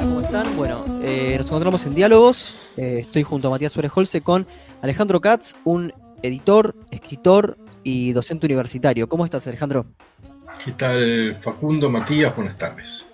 ¿cómo están? Bueno, eh, nos encontramos en Diálogos. Eh, estoy junto a Matías Suárez Holce con Alejandro Katz, un editor, escritor y docente universitario. ¿Cómo estás, Alejandro? ¿Qué tal, Facundo, Matías? Buenas tardes.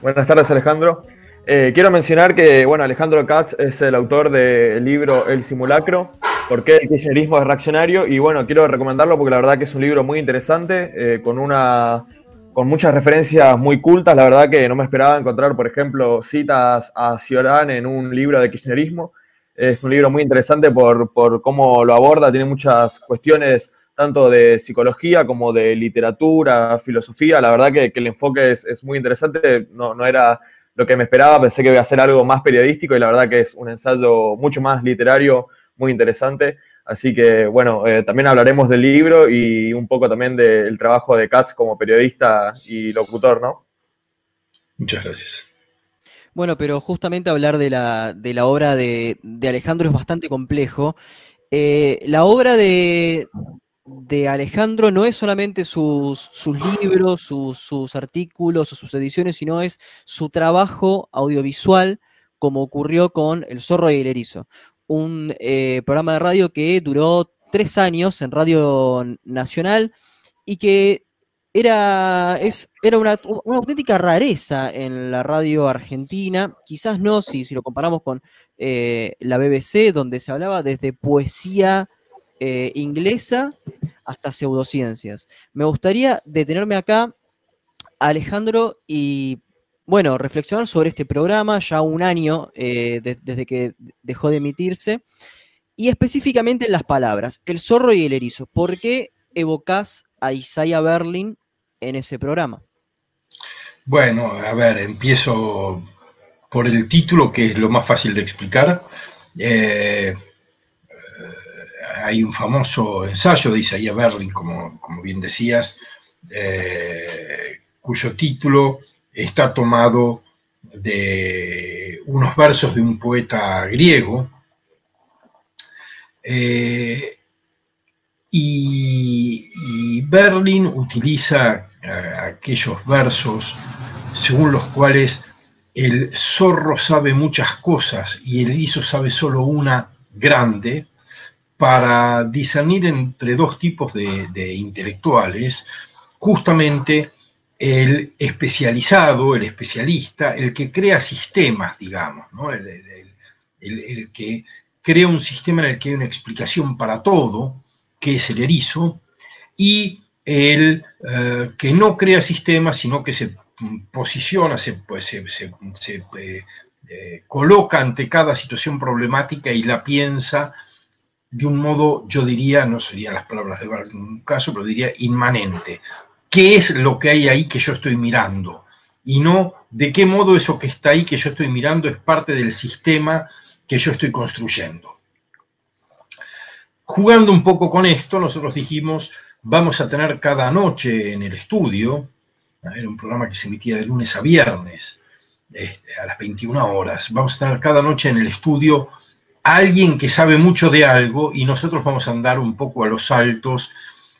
Buenas tardes, Alejandro. Eh, quiero mencionar que, bueno, Alejandro Katz es el autor del libro El Simulacro, ¿Por qué el kirchnerismo es reaccionario? Y bueno, quiero recomendarlo porque la verdad que es un libro muy interesante, eh, con, una, con muchas referencias muy cultas. La verdad que no me esperaba encontrar, por ejemplo, citas a Ciorán en un libro de kirchnerismo. Es un libro muy interesante por, por cómo lo aborda, tiene muchas cuestiones tanto de psicología como de literatura, filosofía. La verdad que, el enfoque es, es, muy interesante, no, no era lo que me esperaba, pensé que iba a ser algo más periodístico y la verdad que es un ensayo mucho más literario, muy interesante. Así que, bueno, eh, también hablaremos del libro y un poco también del trabajo de Katz como periodista y locutor, ¿no? Muchas gracias. Bueno, pero justamente hablar de la, de la obra de, Alejandro es bastante complejo. Eh, la obra de, de, Alejandro no es solamente sus, sus libros, sus, sus, artículos o sus ediciones, sino es su trabajo audiovisual, como ocurrió con El zorro y el erizo un eh, programa de radio que duró tres años en Radio Nacional y que era, es, era una, auténtica rareza en la radio argentina, quizás no si, si lo comparamos con eh, la BBC, donde se hablaba desde poesía eh, inglesa hasta pseudociencias. Me gustaría detenerme acá, Alejandro, y bueno, reflexionar sobre este programa, ya un año eh, desde que dejó de emitirse, y específicamente en las palabras, el zorro y el erizo. ¿Por qué evocás a Isaiah Berlin en ese programa? Bueno, a ver, empiezo por el título, que es lo más fácil de explicar. Eh, hay un famoso ensayo de Isaiah Berlin, como, como bien decías, eh, cuyo título está tomado de unos versos de un poeta griego. Eh, y, Berlin utiliza eh, aquellos versos según los cuales el zorro sabe muchas cosas y el erizo sabe solo una grande para discernir entre dos tipos de intelectuales justamente el especializado, el especialista, el que crea sistemas, digamos, el, que crea un sistema en el que hay una explicación para todo, que es el erizo, y el eh, que no crea sistemas, sino que se posiciona, se, pues, se, eh, eh, coloca ante cada situación problemática y la piensa de un modo, yo diría, no serían las palabras de un caso, pero diría inmanente, qué es lo que hay ahí que yo estoy mirando y no de qué modo eso que está ahí que yo estoy mirando es parte del sistema que yo estoy construyendo. Jugando un poco con esto, nosotros dijimos, vamos a tener cada noche en el estudio, era un programa que se emitía de lunes a viernes, este, a las 21 horas, vamos a tener cada noche en el estudio alguien que sabe mucho de algo y nosotros vamos a andar un poco a los saltos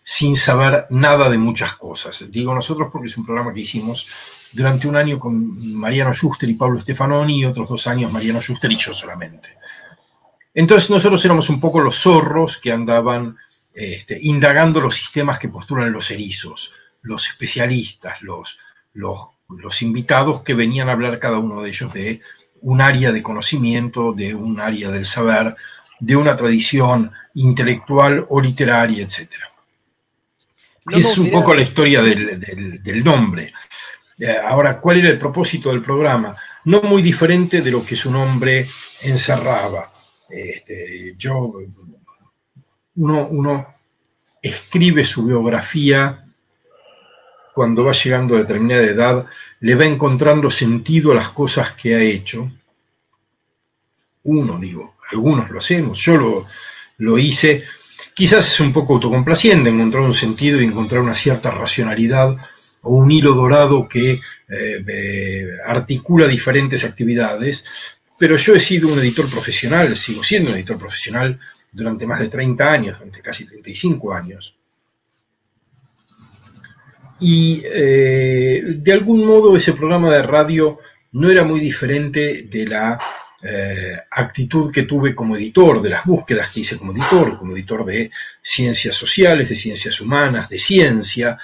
sin saber nada de muchas cosas. Digo nosotros porque es un programa que hicimos durante un año con Mariano Schuster y Pablo Stefanoni y otros dos años Mariano Schuster y yo solamente. Entonces nosotros éramos un poco los zorros que andaban este, indagando los sistemas que postulan los erizos, los especialistas, los, los, invitados que venían a hablar cada uno de ellos de un área de conocimiento, de un área del saber, de una tradición intelectual o literaria, etcétera es un poco la historia del, nombre. Eh, ahora, ¿cuál era el propósito del programa? No muy diferente de lo que su nombre encerraba. Este, yo, uno, escribe su biografía cuando va llegando a determinada edad, le va encontrando sentido a las cosas que ha hecho. Uno, digo, algunos lo hacemos, yo lo, lo hice Quizás es un poco autocomplaciente encontrar un sentido y encontrar una cierta racionalidad o un hilo dorado que eh, eh, articula diferentes actividades, pero yo he sido un editor profesional, sigo siendo un editor profesional durante más de 30 años, durante casi 35 años. y eh, de algún modo ese programa de radio no era muy diferente de la eh, actitud que tuve como editor, de las búsquedas que hice como editor, como editor de ciencias sociales, de ciencias humanas, de ciencia,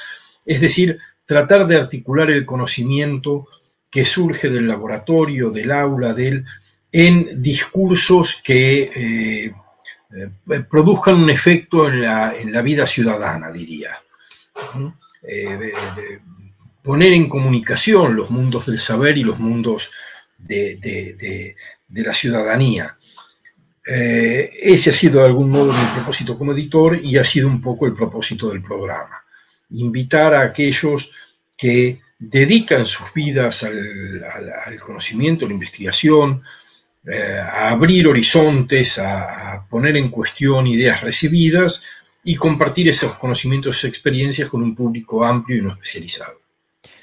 es decir, tratar de articular el conocimiento que surge del laboratorio, del aula, del, en discursos que eh, eh, produzcan un efecto en la, en la vida ciudadana, diría. poner en comunicación los mundos del saber y los mundos de, la ciudadanía. Eh, ese ha sido de algún modo mi propósito como editor y ha sido un poco el propósito del programa. Invitar a aquellos que dedican sus vidas al, conocimiento, a la investigación, eh, a abrir horizontes, a, poner en cuestión ideas recibidas y compartir esos conocimientos y experiencias con un público amplio y no especializado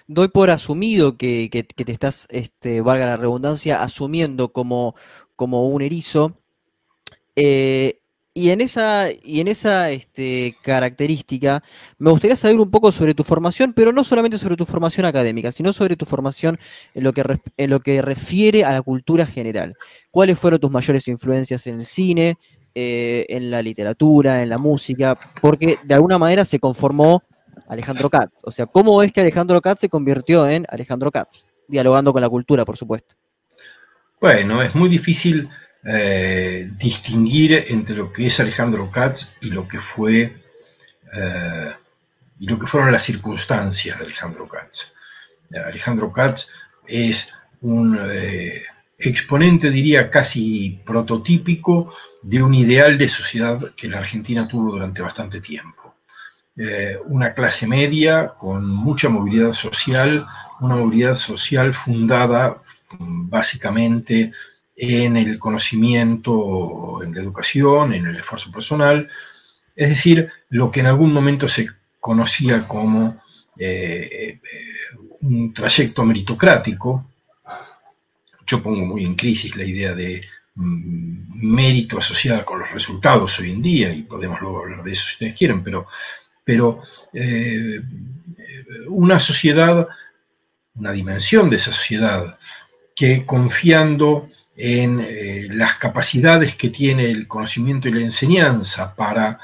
doy por asumido que, te estás, este, valga la redundancia, asumiendo como, como un erizo. Eh, y en esa, y en esa este, característica, me gustaría saber un poco sobre tu formación, pero no solamente sobre tu formación académica, sino sobre tu formación en lo que, en lo que refiere a la cultura general. ¿Cuáles fueron tus mayores influencias en el cine, eh, en la literatura, en la música? Porque de alguna manera se conformó Alejandro Katz. O sea, ¿cómo es que Alejandro Katz se convirtió en Alejandro Katz? Dialogando con la cultura, por supuesto. Bueno, es muy difícil eh, distinguir entre lo que es Alejandro Katz y lo que fue eh, y lo que fueron las circunstancias de Alejandro Katz. Alejandro Katz es un eh, exponente, diría, casi prototípico de un ideal de sociedad que la Argentina tuvo durante bastante tiempo. Eh, una clase media con mucha movilidad social, una movilidad social fundada mm, básicamente en el conocimiento, en la educación, en el esfuerzo personal, es decir, lo que en algún momento se conocía como eh, un trayecto meritocrático. Yo pongo muy en crisis la idea de mm, mérito asociada con los resultados hoy en día, y podemos luego hablar de eso si ustedes quieren, pero pero eh, una sociedad, una dimensión de esa sociedad, que confiando en eh, las capacidades que tiene el conocimiento y la enseñanza para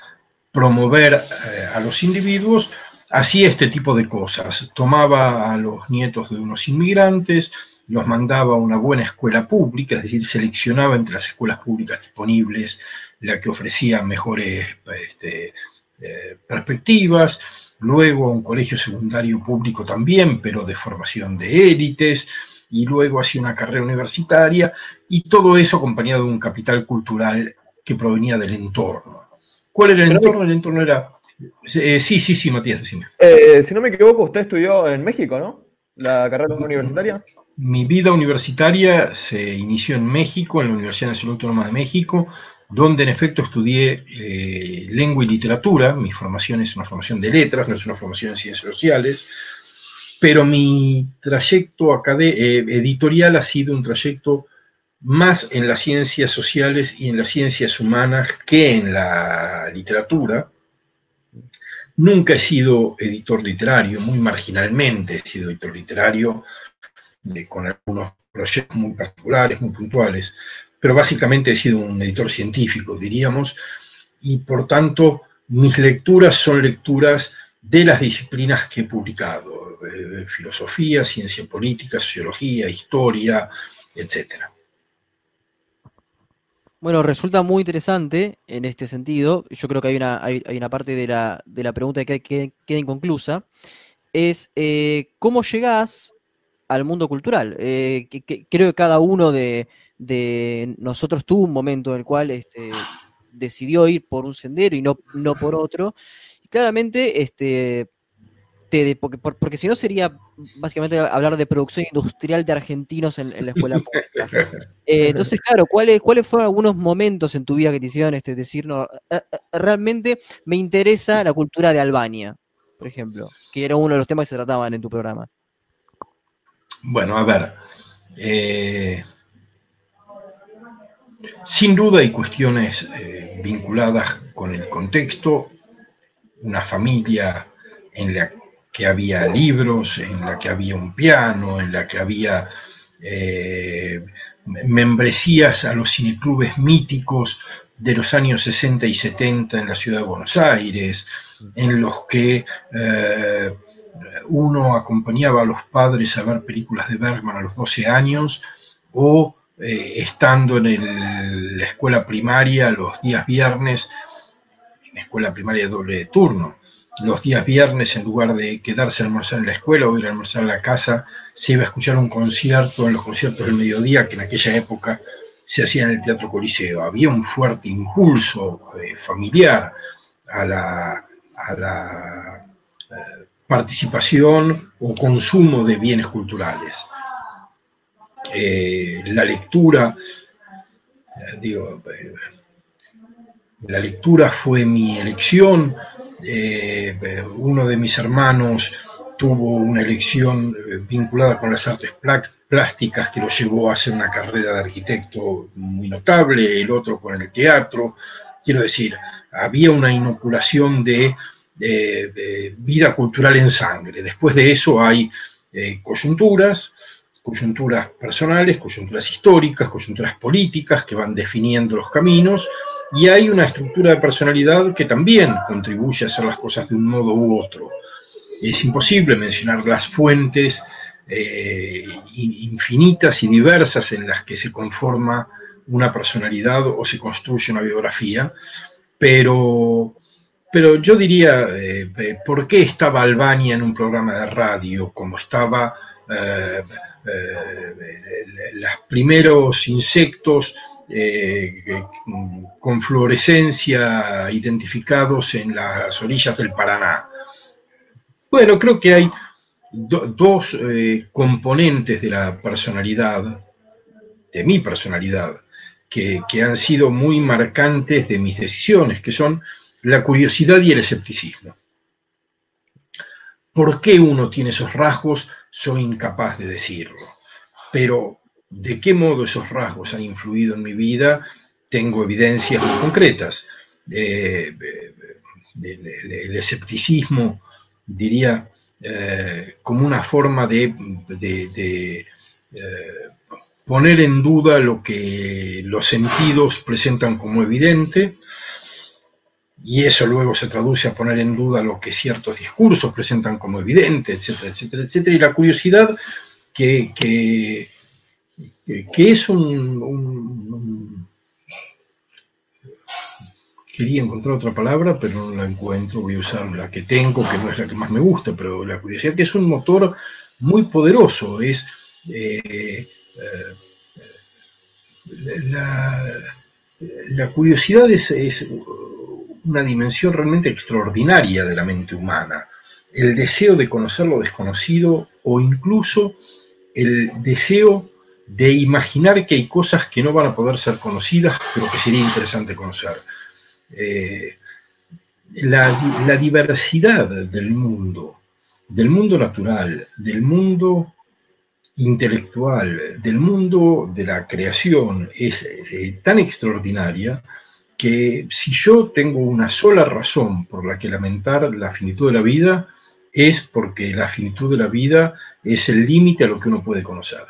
promover eh, a los individuos, hacía este tipo de cosas. Tomaba a los nietos de unos inmigrantes, los mandaba a una buena escuela pública, es decir, seleccionaba entre las escuelas públicas disponibles la que ofrecía mejores este, eh, perspectivas, luego un colegio secundario público también, pero de formación de élites, y luego hacía una carrera universitaria, y todo eso acompañado de un capital cultural que provenía del entorno. ¿Cuál era el entorno? El entorno era... Eh, sí, sí, sí, Matías, decime. Eh, si no me equivoco, usted estudió en México, ¿no? La carrera universitaria. Mi vida universitaria se inició en México, en la Universidad Nacional Autónoma de México, donde en efecto estudié eh, lengua y literatura. Mi formación es una formación de letras, no es una formación en ciencias sociales, pero mi trayecto eh, editorial ha sido un trayecto más en las ciencias sociales y en las ciencias humanas que en la literatura. Nunca he sido editor literario, muy marginalmente he sido editor literario, con algunos proyectos muy particulares, muy puntuales pero básicamente he sido un editor científico, diríamos, y por tanto mis lecturas son lecturas de las disciplinas que he publicado, filosofía, ciencia política, sociología, historia, etc. Bueno, resulta muy interesante en este sentido. Yo creo que hay una, hay, una parte de la, de la, pregunta que, queda inconclusa. Es eh, cómo llegás al mundo cultural. Eh, creo que cada uno de, de nosotros tuvo un momento en el cual este, decidió ir por un sendero y no, no por otro. Y claramente, este, te, porque, porque, si no sería básicamente hablar de producción industrial de argentinos en, la escuela pública. Eh, entonces, claro, ¿cuáles, ¿cuáles fueron algunos momentos en tu vida que te hicieron este, decir, no, eh, eh, realmente me interesa la cultura de Albania, por ejemplo, que era uno de los temas que se trataban en tu programa? Bueno, a ver, sin duda hay cuestiones eh, vinculadas con el contexto, una familia en la que había libros, en la que había un piano, en la que había eh, membresías a los cineclubes míticos de los años 60 y 70 en la ciudad de Buenos Aires, en los que eh, uno acompañaba a los padres a ver películas de Bergman a los 12 años o eh, estando en la escuela primaria los días viernes, en escuela primaria doble de turno, los días viernes en lugar de quedarse a almorzar en la escuela o ir a almorzar en la casa, se iba a escuchar un concierto en los conciertos del mediodía que en aquella época se hacía en el Teatro Coliseo. Había un fuerte impulso eh, familiar a la, a la eh, participación o consumo de bienes culturales. Eh, la lectura, digo, la lectura fue mi elección, uno de mis hermanos tuvo una elección vinculada con las artes plásticas que lo llevó a hacer una carrera de arquitecto muy notable, el otro con el teatro. Quiero decir, había una inoculación de, vida cultural en sangre. Después de eso hay eh, coyunturas, coyunturas personales, coyunturas históricas, coyunturas políticas que van definiendo los caminos y hay una estructura de personalidad que también contribuye a hacer las cosas de un modo u otro. Es imposible mencionar las fuentes eh, infinitas y diversas en las que se conforma una personalidad o se construye una biografía, pero, pero yo diría, eh, eh, ¿por qué estaba Albania en un programa de radio como estaba los primeros insectos con fluorescencia identificados en las orillas del Paraná? Bueno, creo que hay dos eh, componentes de la personalidad, de mi personalidad, que, han sido muy marcantes de mis decisiones, que son la curiosidad y el escepticismo. ¿Por qué uno tiene esos rasgos? Soy incapaz de decirlo. Pero de qué modo esos rasgos han influido en mi vida, tengo evidencias muy concretas. Eh, el escepticismo, diría, eh, como una forma de, eh, poner en duda lo que los sentidos presentan como evidente, y eso luego se traduce a poner en duda lo que ciertos discursos presentan como evidente, etcétera, etcétera, etcétera, y la curiosidad que, que, es un Quería encontrar otra palabra, pero no la encuentro. Voy a usar la que tengo, que no es la que más me gusta, pero la curiosidad, que es un motor muy poderoso. Es eh, eh, la, curiosidad es, una dimensión realmente extraordinaria de la mente humana. El deseo de conocer lo desconocido o incluso el deseo de imaginar que hay cosas que no van a poder ser conocidas, pero que sería interesante conocer. Eh, la, diversidad del mundo, del mundo natural, del mundo intelectual, del mundo de la creación, es eh, tan extraordinaria que si yo tengo una sola razón por la que lamentar la finitud de la vida, es porque la finitud de la vida es el límite a lo que uno puede conocer.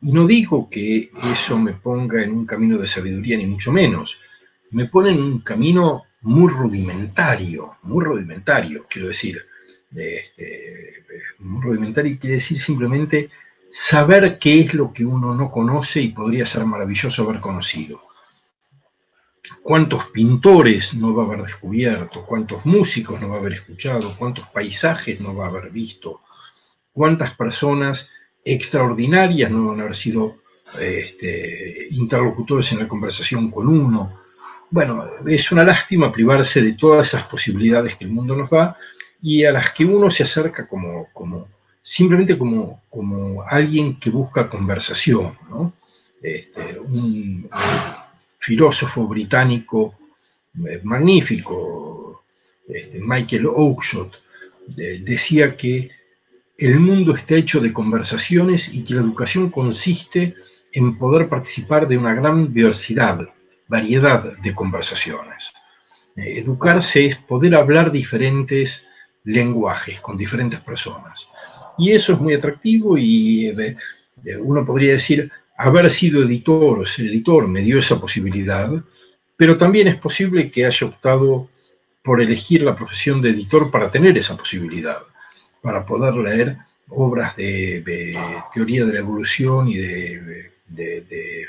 Y no digo que eso me ponga en un camino de sabiduría, ni mucho menos, me pone en un camino muy rudimentario, muy rudimentario, quiero decir, este, muy rudimentario quiere decir simplemente saber qué es lo que uno no conoce y podría ser maravilloso haber conocido. ¿Cuántos pintores no va a haber descubierto? ¿Cuántos músicos no va a haber escuchado? ¿Cuántos paisajes no va a haber visto? ¿Cuántas personas extraordinarias no van a haber sido este, interlocutores en la conversación con uno? bueno, es una lástima privarse de todas esas posibilidades que el mundo nos da y a las que uno se acerca como, simplemente como, como alguien que busca conversación. Este, un, filósofo británico eh, magnífico, este, Michael Oakeshott, decía que el mundo está hecho de conversaciones y que la educación consiste en poder participar de una gran diversidad variedad de conversaciones. Eh, educarse es poder hablar diferentes lenguajes con diferentes personas. Y eso es muy atractivo y eh, eh, uno podría decir, haber sido editor o ser editor me dio esa posibilidad, pero también es posible que haya optado por elegir la profesión de editor para tener esa posibilidad, para poder leer obras de, teoría de la evolución y de,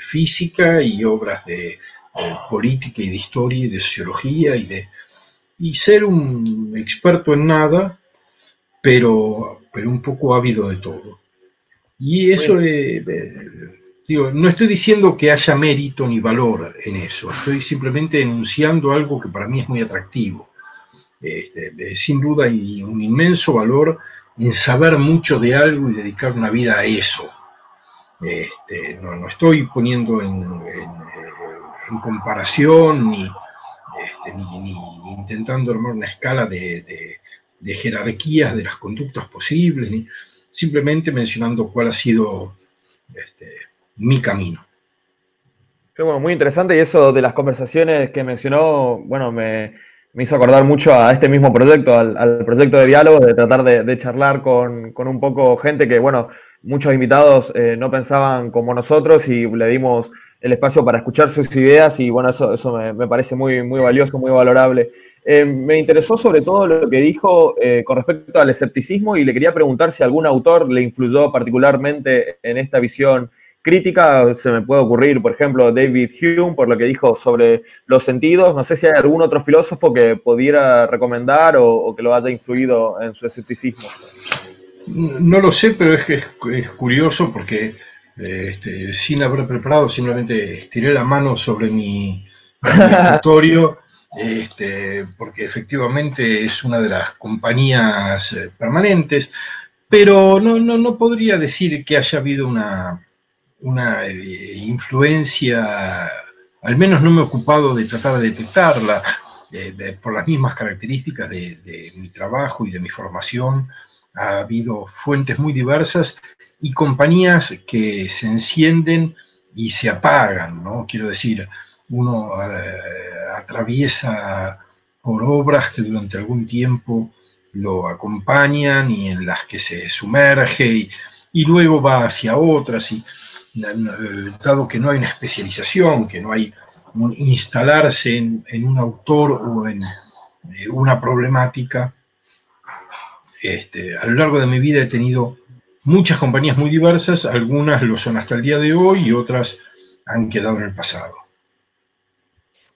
física y obras de, política y de historia y de sociología y de y ser un experto en nada, pero, pero un poco ávido de todo. Y eso, eh, digo, no estoy diciendo que haya mérito ni valor en eso, estoy simplemente enunciando algo que para mí es muy atractivo. Este, sin duda hay un inmenso valor en saber mucho de algo y dedicar una vida a eso. Este, no, no, estoy poniendo en, comparación ni, este, ni, intentando armar una escala de, jerarquías de las conductas posibles, ni simplemente mencionando cuál ha sido mi camino. bueno, muy interesante y eso de las conversaciones que mencionó, bueno, me, hizo acordar mucho a este mismo proyecto, al, proyecto de diálogo, de tratar de, charlar con, un poco gente que, bueno, muchos invitados eh, no pensaban como nosotros y le dimos el espacio para escuchar sus ideas y, bueno, eso, eso me, parece muy, muy valioso, muy valorable. Eh, me interesó sobre todo lo que dijo eh, con respecto al escepticismo y le quería preguntar si algún autor le influyó particularmente en esta visión crítica se me puede ocurrir, por ejemplo, David Hume, por lo que dijo sobre los sentidos. No sé si hay algún otro filósofo que pudiera recomendar o, que lo haya influido en su escepticismo. No lo sé, pero es, es, curioso porque este, sin haber preparado, simplemente estiré la mano sobre mi, escritorio, este, porque efectivamente es una de las compañías eh, permanentes, pero no, no, no podría decir que haya habido una, una eh, influencia, al menos no me he ocupado de tratar de detectarla, por las mismas características de, mi trabajo y de mi formación. Ha habido fuentes muy diversas y compañías que se encienden y se apagan, ¿no? Quiero decir, uno eh, atraviesa por obras que durante algún tiempo lo acompañan y en las que se sumerge y, y luego va hacia otras y dado que no hay una especialización, que no hay un instalarse en, un autor o en eh, una problemática, este, a lo largo de mi vida he tenido muchas compañías muy diversas, algunas lo son hasta el día de hoy y otras han quedado en el pasado.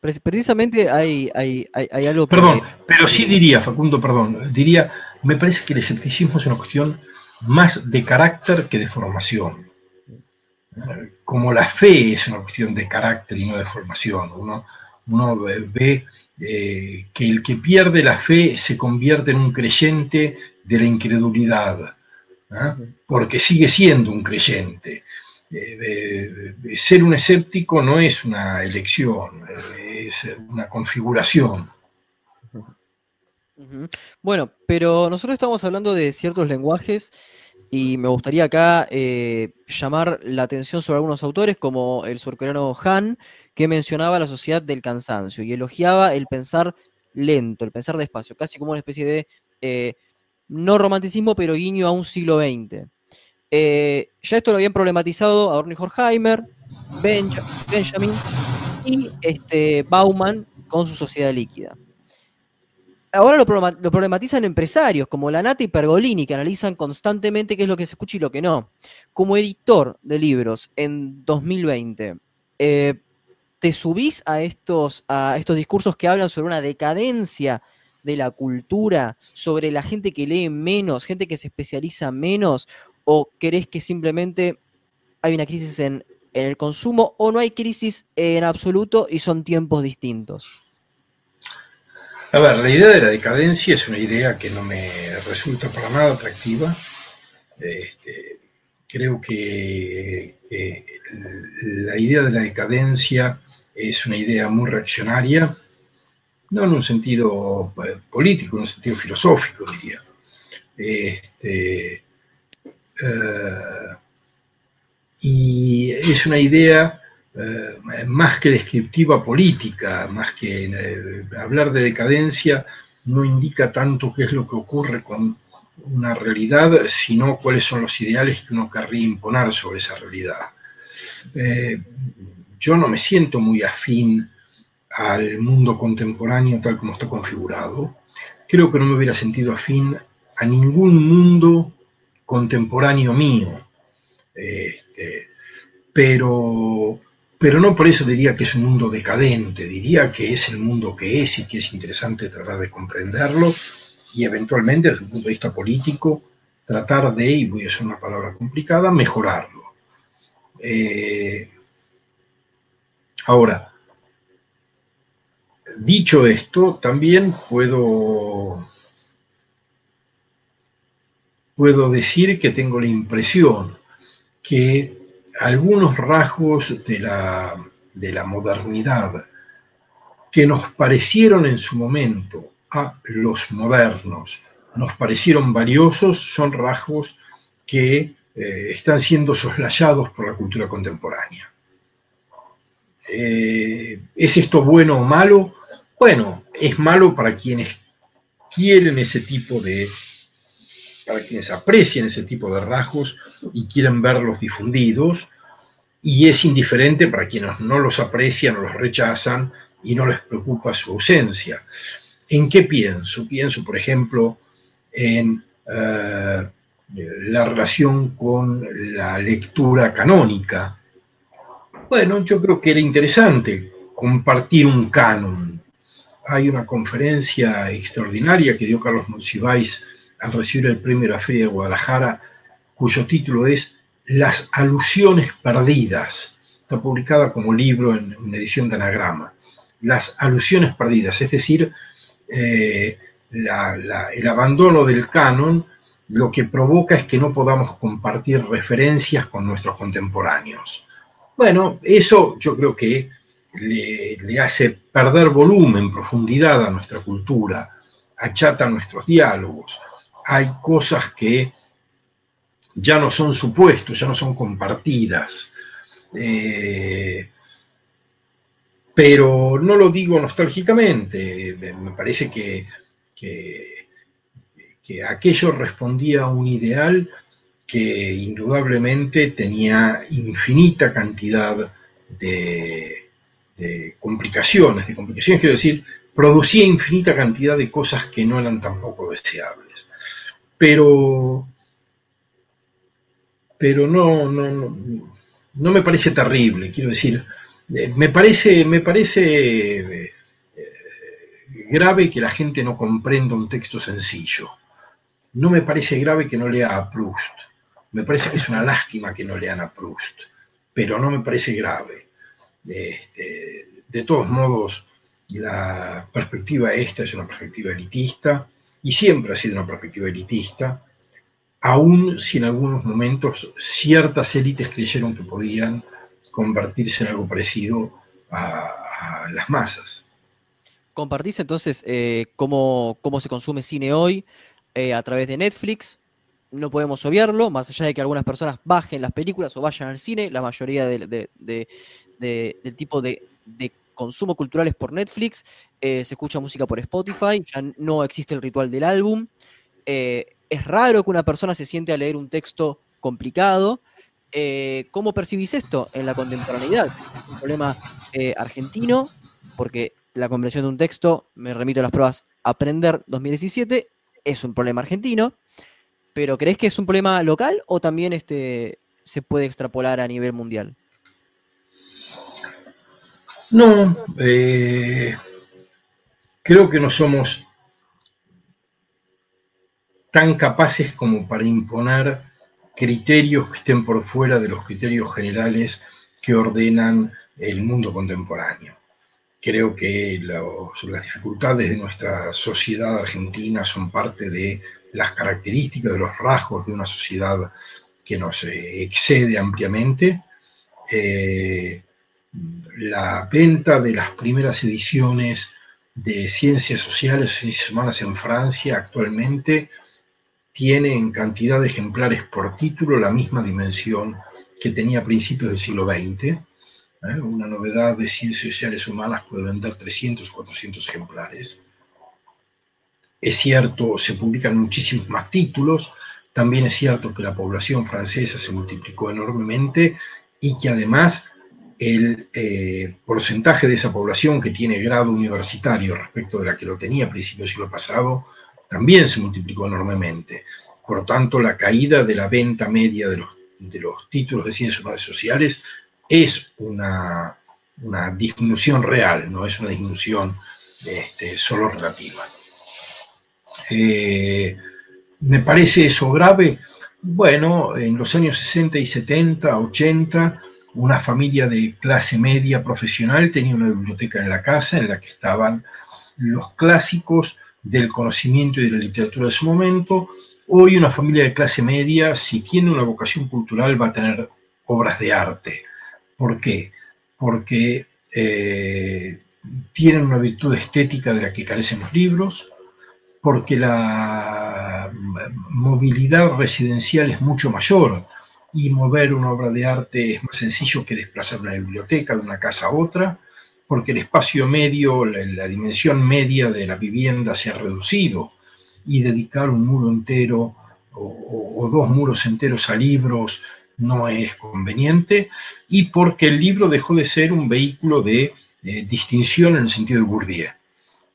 Precisamente hay, hay, hay, algo que... Perdón, pero sí diría, Facundo, perdón, diría, me parece que el escepticismo es una cuestión más de carácter que de formación como la fe es una cuestión de carácter y no de formación. Uno, ve eh, que el que pierde la fe se convierte en un creyente de la incredulidad, ¿ah? porque sigue siendo un creyente. Eh, ser un escéptico no es una elección, es una configuración. Bueno, pero nosotros estamos hablando de ciertos lenguajes y me gustaría acá eh, llamar la atención sobre algunos autores, como el surcoreano Han, que mencionaba la sociedad del cansancio y elogiaba el pensar lento, el pensar despacio, casi como una especie de, eh, no romanticismo, pero guiño a un siglo XX. Eh, ya esto lo habían problematizado Adorno y Horkheimer, Benjamin y este, Bauman con su sociedad líquida ahora lo, problematizan empresarios como Lanata y Pergolini, que analizan constantemente qué es lo que se escucha y lo que no. Como editor de libros en 2020, eh, ¿te subís a estos, a estos discursos que hablan sobre una decadencia de la cultura, sobre la gente que lee menos, gente que se especializa menos, o crees que simplemente hay una crisis en el consumo o no hay crisis en absoluto y son tiempos distintos? A ver, la idea de la decadencia es una idea que no me resulta para nada atractiva. Este, creo que, la idea de la decadencia es una idea muy reaccionaria, no en un sentido eh, político, en un sentido filosófico, diría. Este, eh, y es una idea eh, más que descriptiva política, más que eh, hablar de decadencia, no indica tanto qué es lo que ocurre con una realidad, sino cuáles son los ideales que uno querría imponer sobre esa realidad. Eh, yo no me siento muy afín al mundo contemporáneo tal como está configurado. Creo que no me hubiera sentido afín a ningún mundo contemporáneo mío. Este, pero, pero no por eso diría que es un mundo decadente, diría que es el mundo que es y que es interesante tratar de comprenderlo y eventualmente desde un punto de vista político tratar de, y voy a usar una palabra complicada, mejorarlo. Eh, ahora, dicho esto, también puedo, puedo decir que tengo la impresión que algunos rasgos de la, de la modernidad que nos parecieron en su momento a los modernos, nos parecieron valiosos, son rasgos que eh, están siendo soslayados por la cultura contemporánea. Eh, ¿Es esto bueno o malo? Bueno, es malo para quienes quieren ese tipo de, para quienes aprecian ese tipo de rasgos y quieren verlos difundidos, y es indiferente para quienes no los aprecian o los rechazan y no les preocupa su ausencia. ¿En qué pienso? Pienso, por ejemplo, en eh, la relación con la lectura canónica. Bueno, yo creo que era interesante compartir un canon. Hay una conferencia extraordinaria que dio Carlos Monsiváis al recibir el premio de la Feria de Guadalajara, cuyo título es Las alusiones perdidas. Está publicada como libro en una edición de anagrama. Las alusiones perdidas, es decir, eh, el abandono del canon lo que provoca es que no podamos compartir referencias con nuestros contemporáneos. Bueno, eso yo creo que le, le, hace perder volumen, profundidad a nuestra cultura, achata nuestros diálogos. Hay cosas que ya no son supuestos, ya no son compartidas. Eh, pero no lo digo nostálgicamente, me parece que, que, aquello respondía a un ideal que indudablemente tenía infinita cantidad de, complicaciones, de complicaciones, quiero decir, producía infinita cantidad de cosas que no eran tampoco deseables. Pero, pero no, no, no, no me parece terrible, quiero decir, eh, me parece, me parece eh, grave que la gente no comprenda un texto sencillo. No me parece grave que no lea a Proust. Me parece que es una lástima que no lean a Proust, pero no me parece grave. Este, de todos modos, la perspectiva esta es una perspectiva elitista y siempre ha sido una perspectiva elitista, aun si en algunos momentos ciertas élites creyeron que podían convertirse en algo parecido a, las masas. ¿Compartís entonces eh, cómo, se consume cine hoy eh, a través de Netflix? No podemos obviarlo, más allá de que algunas personas bajen las películas o vayan al cine, la mayoría del tipo de, consumo cultural es por Netflix, eh, se escucha música por Spotify, ya no existe el ritual del álbum. Es raro que una persona se siente a leer un texto complicado, eh, ¿Cómo percibís esto en la contemporaneidad? Es un problema eh, argentino, porque la comprensión de un texto, me remito a las pruebas Aprender 2017, es un problema argentino, pero ¿crees que es un problema local o también este, se puede extrapolar a nivel mundial? No, eh, creo que no somos tan capaces como para imponer criterios que estén por fuera de los criterios generales que ordenan el mundo contemporáneo. Creo que las dificultades de nuestra sociedad argentina son parte de las características, de los rasgos de una sociedad que nos eh, excede ampliamente. Eh, la venta de las primeras ediciones de Ciencias Sociales y Humanas en Francia actualmente tiene en cantidad de ejemplares por título la misma dimensión que tenía a principios del siglo XX. ¿eh? Una novedad de ciencias sociales humanas puede vender 300 o 400 ejemplares. Es cierto, se publican muchísimos más títulos, también es cierto que la población francesa se multiplicó enormemente y que además el eh, porcentaje de esa población que tiene grado universitario respecto de la que lo tenía a principios del siglo pasado también se multiplicó enormemente. Por tanto, la caída de la venta media de los, de los títulos de ciencias sociales es una, disminución real, no es una disminución este, solo relativa. Eh, ¿Me parece eso grave? Bueno, en los años 60 y 70, 80, una familia de clase media profesional tenía una biblioteca en la casa en la que estaban los clásicos del conocimiento y de la literatura de su momento. Hoy una familia de clase media, si tiene una vocación cultural, va a tener obras de arte. ¿Por qué? Porque eh, tienen una virtud estética de la que carecen los libros, porque la movilidad residencial es mucho mayor y mover una obra de arte es más sencillo que desplazar una biblioteca de una casa a otra, porque el espacio medio, la, dimensión media de la vivienda se ha reducido y dedicar un muro entero o, dos muros enteros a libros no es conveniente y porque el libro dejó de ser un vehículo de eh, distinción en el sentido de Bourdieu.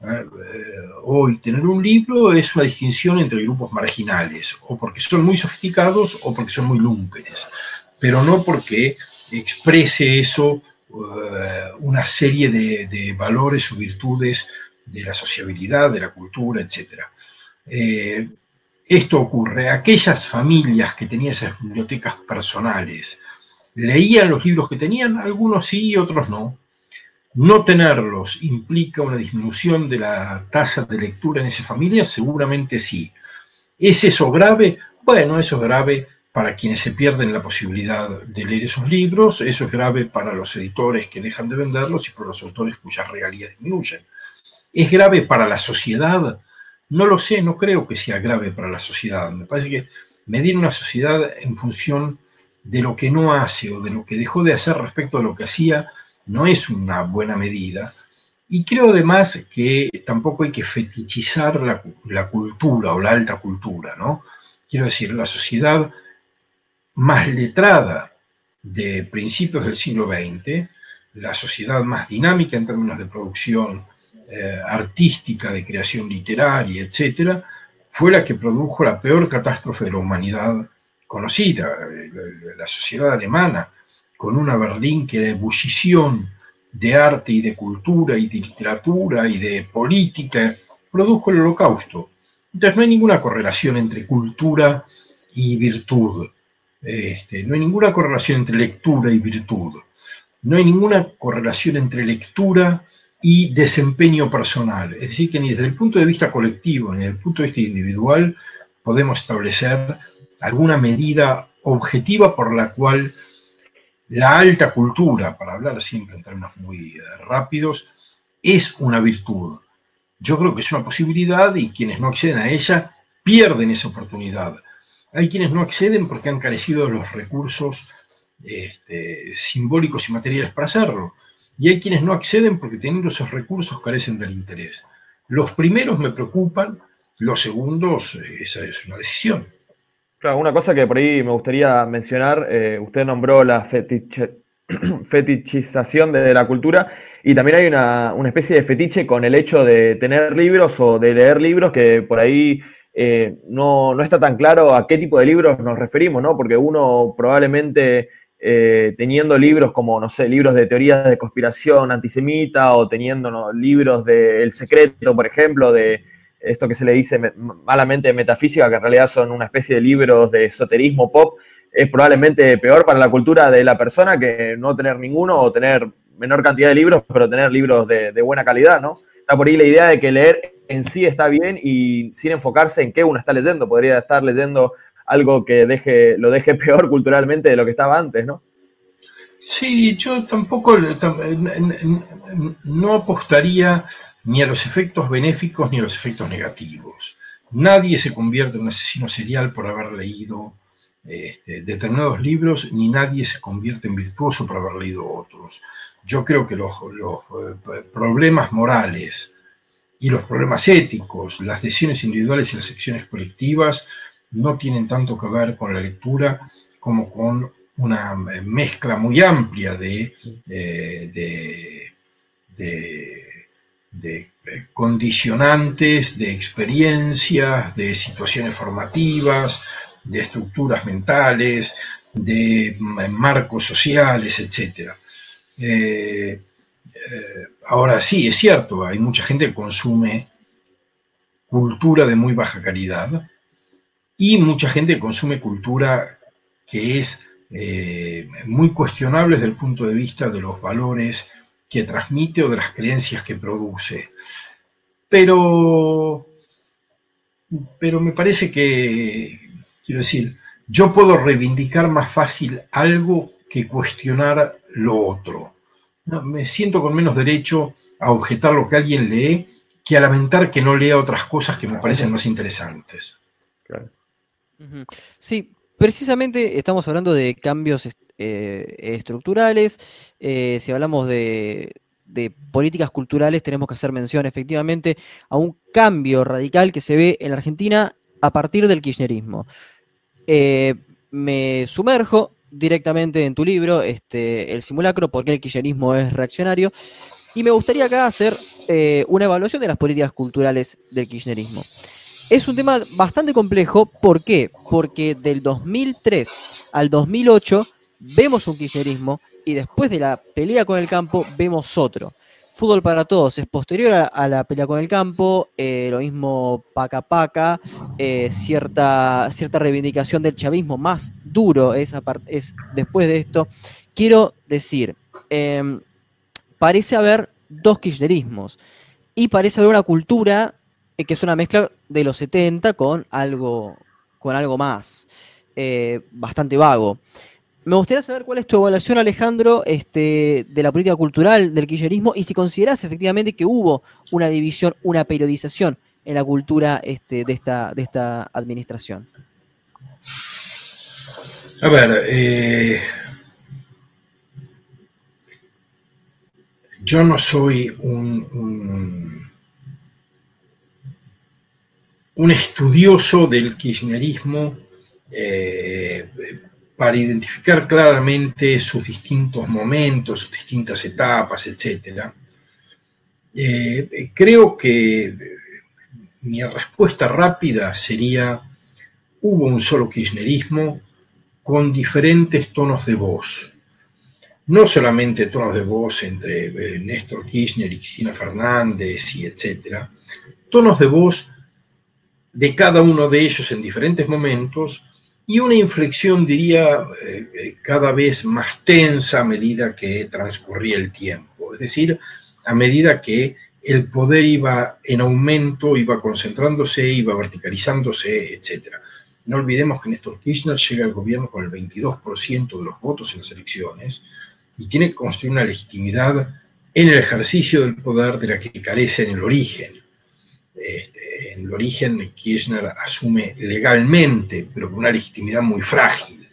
Eh, hoy tener un libro es una distinción entre grupos marginales, o porque son muy sofisticados o porque son muy lúmpenes, pero no porque exprese eso una serie de, valores o virtudes de la sociabilidad, de la cultura, etc. Eh, esto ocurre, aquellas familias que tenían esas bibliotecas personales, leían los libros que tenían, algunos sí y otros no, no tenerlos implica una disminución de la tasa de lectura en esa familia, seguramente sí. ¿Es eso grave? Bueno, eso es grave para quienes se pierden la posibilidad de leer esos libros, eso es grave para los editores que dejan de venderlos y para los autores cuyas regalías disminuyen. ¿Es grave para la sociedad? No lo sé, no creo que sea grave para la sociedad. Me parece que medir una sociedad en función de lo que no hace o de lo que dejó de hacer respecto de lo que hacía no es una buena medida. Y creo además que tampoco hay que fetichizar la, cultura o la alta cultura, ¿no? Quiero decir, la sociedad más letrada de principios del siglo XX, la sociedad más dinámica en términos de producción eh, artística, de creación literaria, etc., fue la que produjo la peor catástrofe de la humanidad conocida, la sociedad alemana, con una Berlín que era ebullición de arte y de cultura y de literatura y de política, produjo el holocausto. Entonces no hay ninguna correlación entre cultura y virtud. Este, no hay ninguna correlación entre lectura y virtud. No hay ninguna correlación entre lectura y desempeño personal. Es decir, que ni desde el punto de vista colectivo ni desde el punto de vista individual podemos establecer alguna medida objetiva por la cual la alta cultura, para hablar siempre en términos muy eh, rápidos, es una virtud. Yo creo que es una posibilidad y quienes no acceden a ella pierden esa oportunidad. Hay quienes no acceden porque han carecido de los recursos este, simbólicos y materiales para hacerlo. Y hay quienes no acceden porque teniendo esos recursos carecen del interés. Los primeros me preocupan, los segundos, eh, esa es una decisión. Claro, una cosa que por ahí me gustaría mencionar, eh, usted nombró la fetichización de la cultura y también hay una, especie de fetiche con el hecho de tener libros o de leer libros que por ahí eh, no, está tan claro a qué tipo de libros nos referimos, ¿no? Porque uno probablemente eh, teniendo libros como, no sé, libros de teorías de conspiración antisemita o teniendo libros de El Secreto, por ejemplo, de esto que se le dice malamente metafísica, que en realidad son una especie de libros de esoterismo pop, es probablemente peor para la cultura de la persona que no tener ninguno o tener menor cantidad de libros, pero tener libros de, buena calidad, ¿no? Está por ahí la idea de que leer en sí está bien y sin enfocarse en qué uno está leyendo. Podría estar leyendo algo que deje, lo deje peor culturalmente de lo que estaba antes, ¿no? Sí, yo tampoco no apostaría ni a los efectos benéficos ni a los efectos negativos. Nadie se convierte en un asesino serial por haber leído este, determinados libros, ni nadie se convierte en virtuoso por haber leído otros. Yo creo que los, eh, problemas morales y los problemas éticos, las decisiones individuales y las acciones colectivas no tienen tanto que ver con la lectura como con una mezcla muy amplia de, condicionantes, de experiencias, de situaciones formativas, de estructuras mentales, de marcos sociales, etc. ahora sí, es cierto, hay mucha gente que consume cultura de muy baja calidad y mucha gente que consume cultura que es eh, muy cuestionable desde el punto de vista de los valores que transmite o de las creencias que produce. Pero, pero me parece que, quiero decir, yo puedo reivindicar más fácil algo que cuestionar lo otro. Me siento con menos derecho a objetar lo que alguien lee que a lamentar que no lea otras cosas que me parecen más interesantes. Sí, precisamente estamos hablando de cambios eh, estructurales. Eh, si hablamos de, políticas culturales, tenemos que hacer mención efectivamente a un cambio radical que se ve en la Argentina a partir del kirchnerismo. Eh, me sumerjo directamente en tu libro, este, El simulacro, porque el kirchnerismo es reaccionario, y me gustaría acá hacer una evaluación de las políticas culturales del kirchnerismo. Es un tema bastante complejo, ¿por qué? Porque del 2003 al 2008 vemos un kirchnerismo y después de la pelea con el campo vemos otro. Fútbol para todos es posterior a, la pelea con el campo, eh, lo mismo paca paca, eh, cierta, cierta reivindicación del chavismo más duro es, es después de esto. Quiero decir, em, parece haber dos kirchnerismos y parece haber una cultura eh, que es una mezcla de los 70 con algo, con algo más, bastante vago. Me gustaría saber cuál es tu evaluación, Alejandro, este, de la política cultural del kirchnerismo y si consideras efectivamente que hubo una división, una periodización en la cultura este, de, esta, de esta administración. A ver, eh, yo no soy un, estudioso del kirchnerismo. Eh, para identificar claramente sus distintos momentos, sus distintas etapas, etc. Eh, creo que mi respuesta rápida sería, hubo un solo kirchnerismo con diferentes tonos de voz. No solamente tonos de voz entre eh, Néstor Kirchner y Cristina Fernández y etcétera, tonos de voz de cada uno de ellos en diferentes momentos y una inflexión, diría, eh, eh, cada vez más tensa a medida que transcurría el tiempo, es decir, a medida que el poder iba en aumento, iba concentrándose, iba verticalizándose, etc. No olvidemos que Néstor Kirchner llega al gobierno con el 22% de los votos en las elecciones y tiene que construir una legitimidad en el ejercicio del poder de la que carece en el origen. Este, en el origen Kirchner asume legalmente, pero con una legitimidad muy frágil.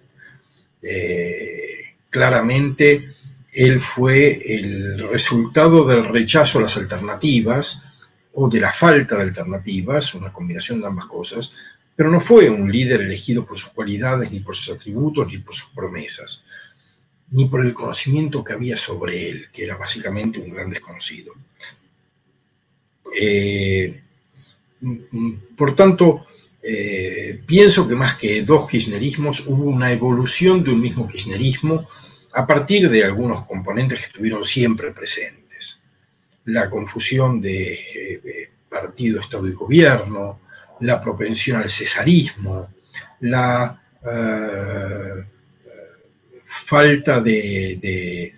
Eh, claramente, él fue el resultado del rechazo a las alternativas o de la falta de alternativas, una combinación de ambas cosas, pero no fue un líder elegido por sus cualidades, ni por sus atributos, ni por sus promesas, ni por el conocimiento que había sobre él, que era básicamente un gran desconocido. Eh, por tanto, eh, pienso que más que dos kirchnerismos hubo una evolución de un mismo kirchnerismo a partir de algunos componentes que estuvieron siempre presentes. La confusión de eh, partido, Estado y gobierno, la propensión al cesarismo, la eh, falta de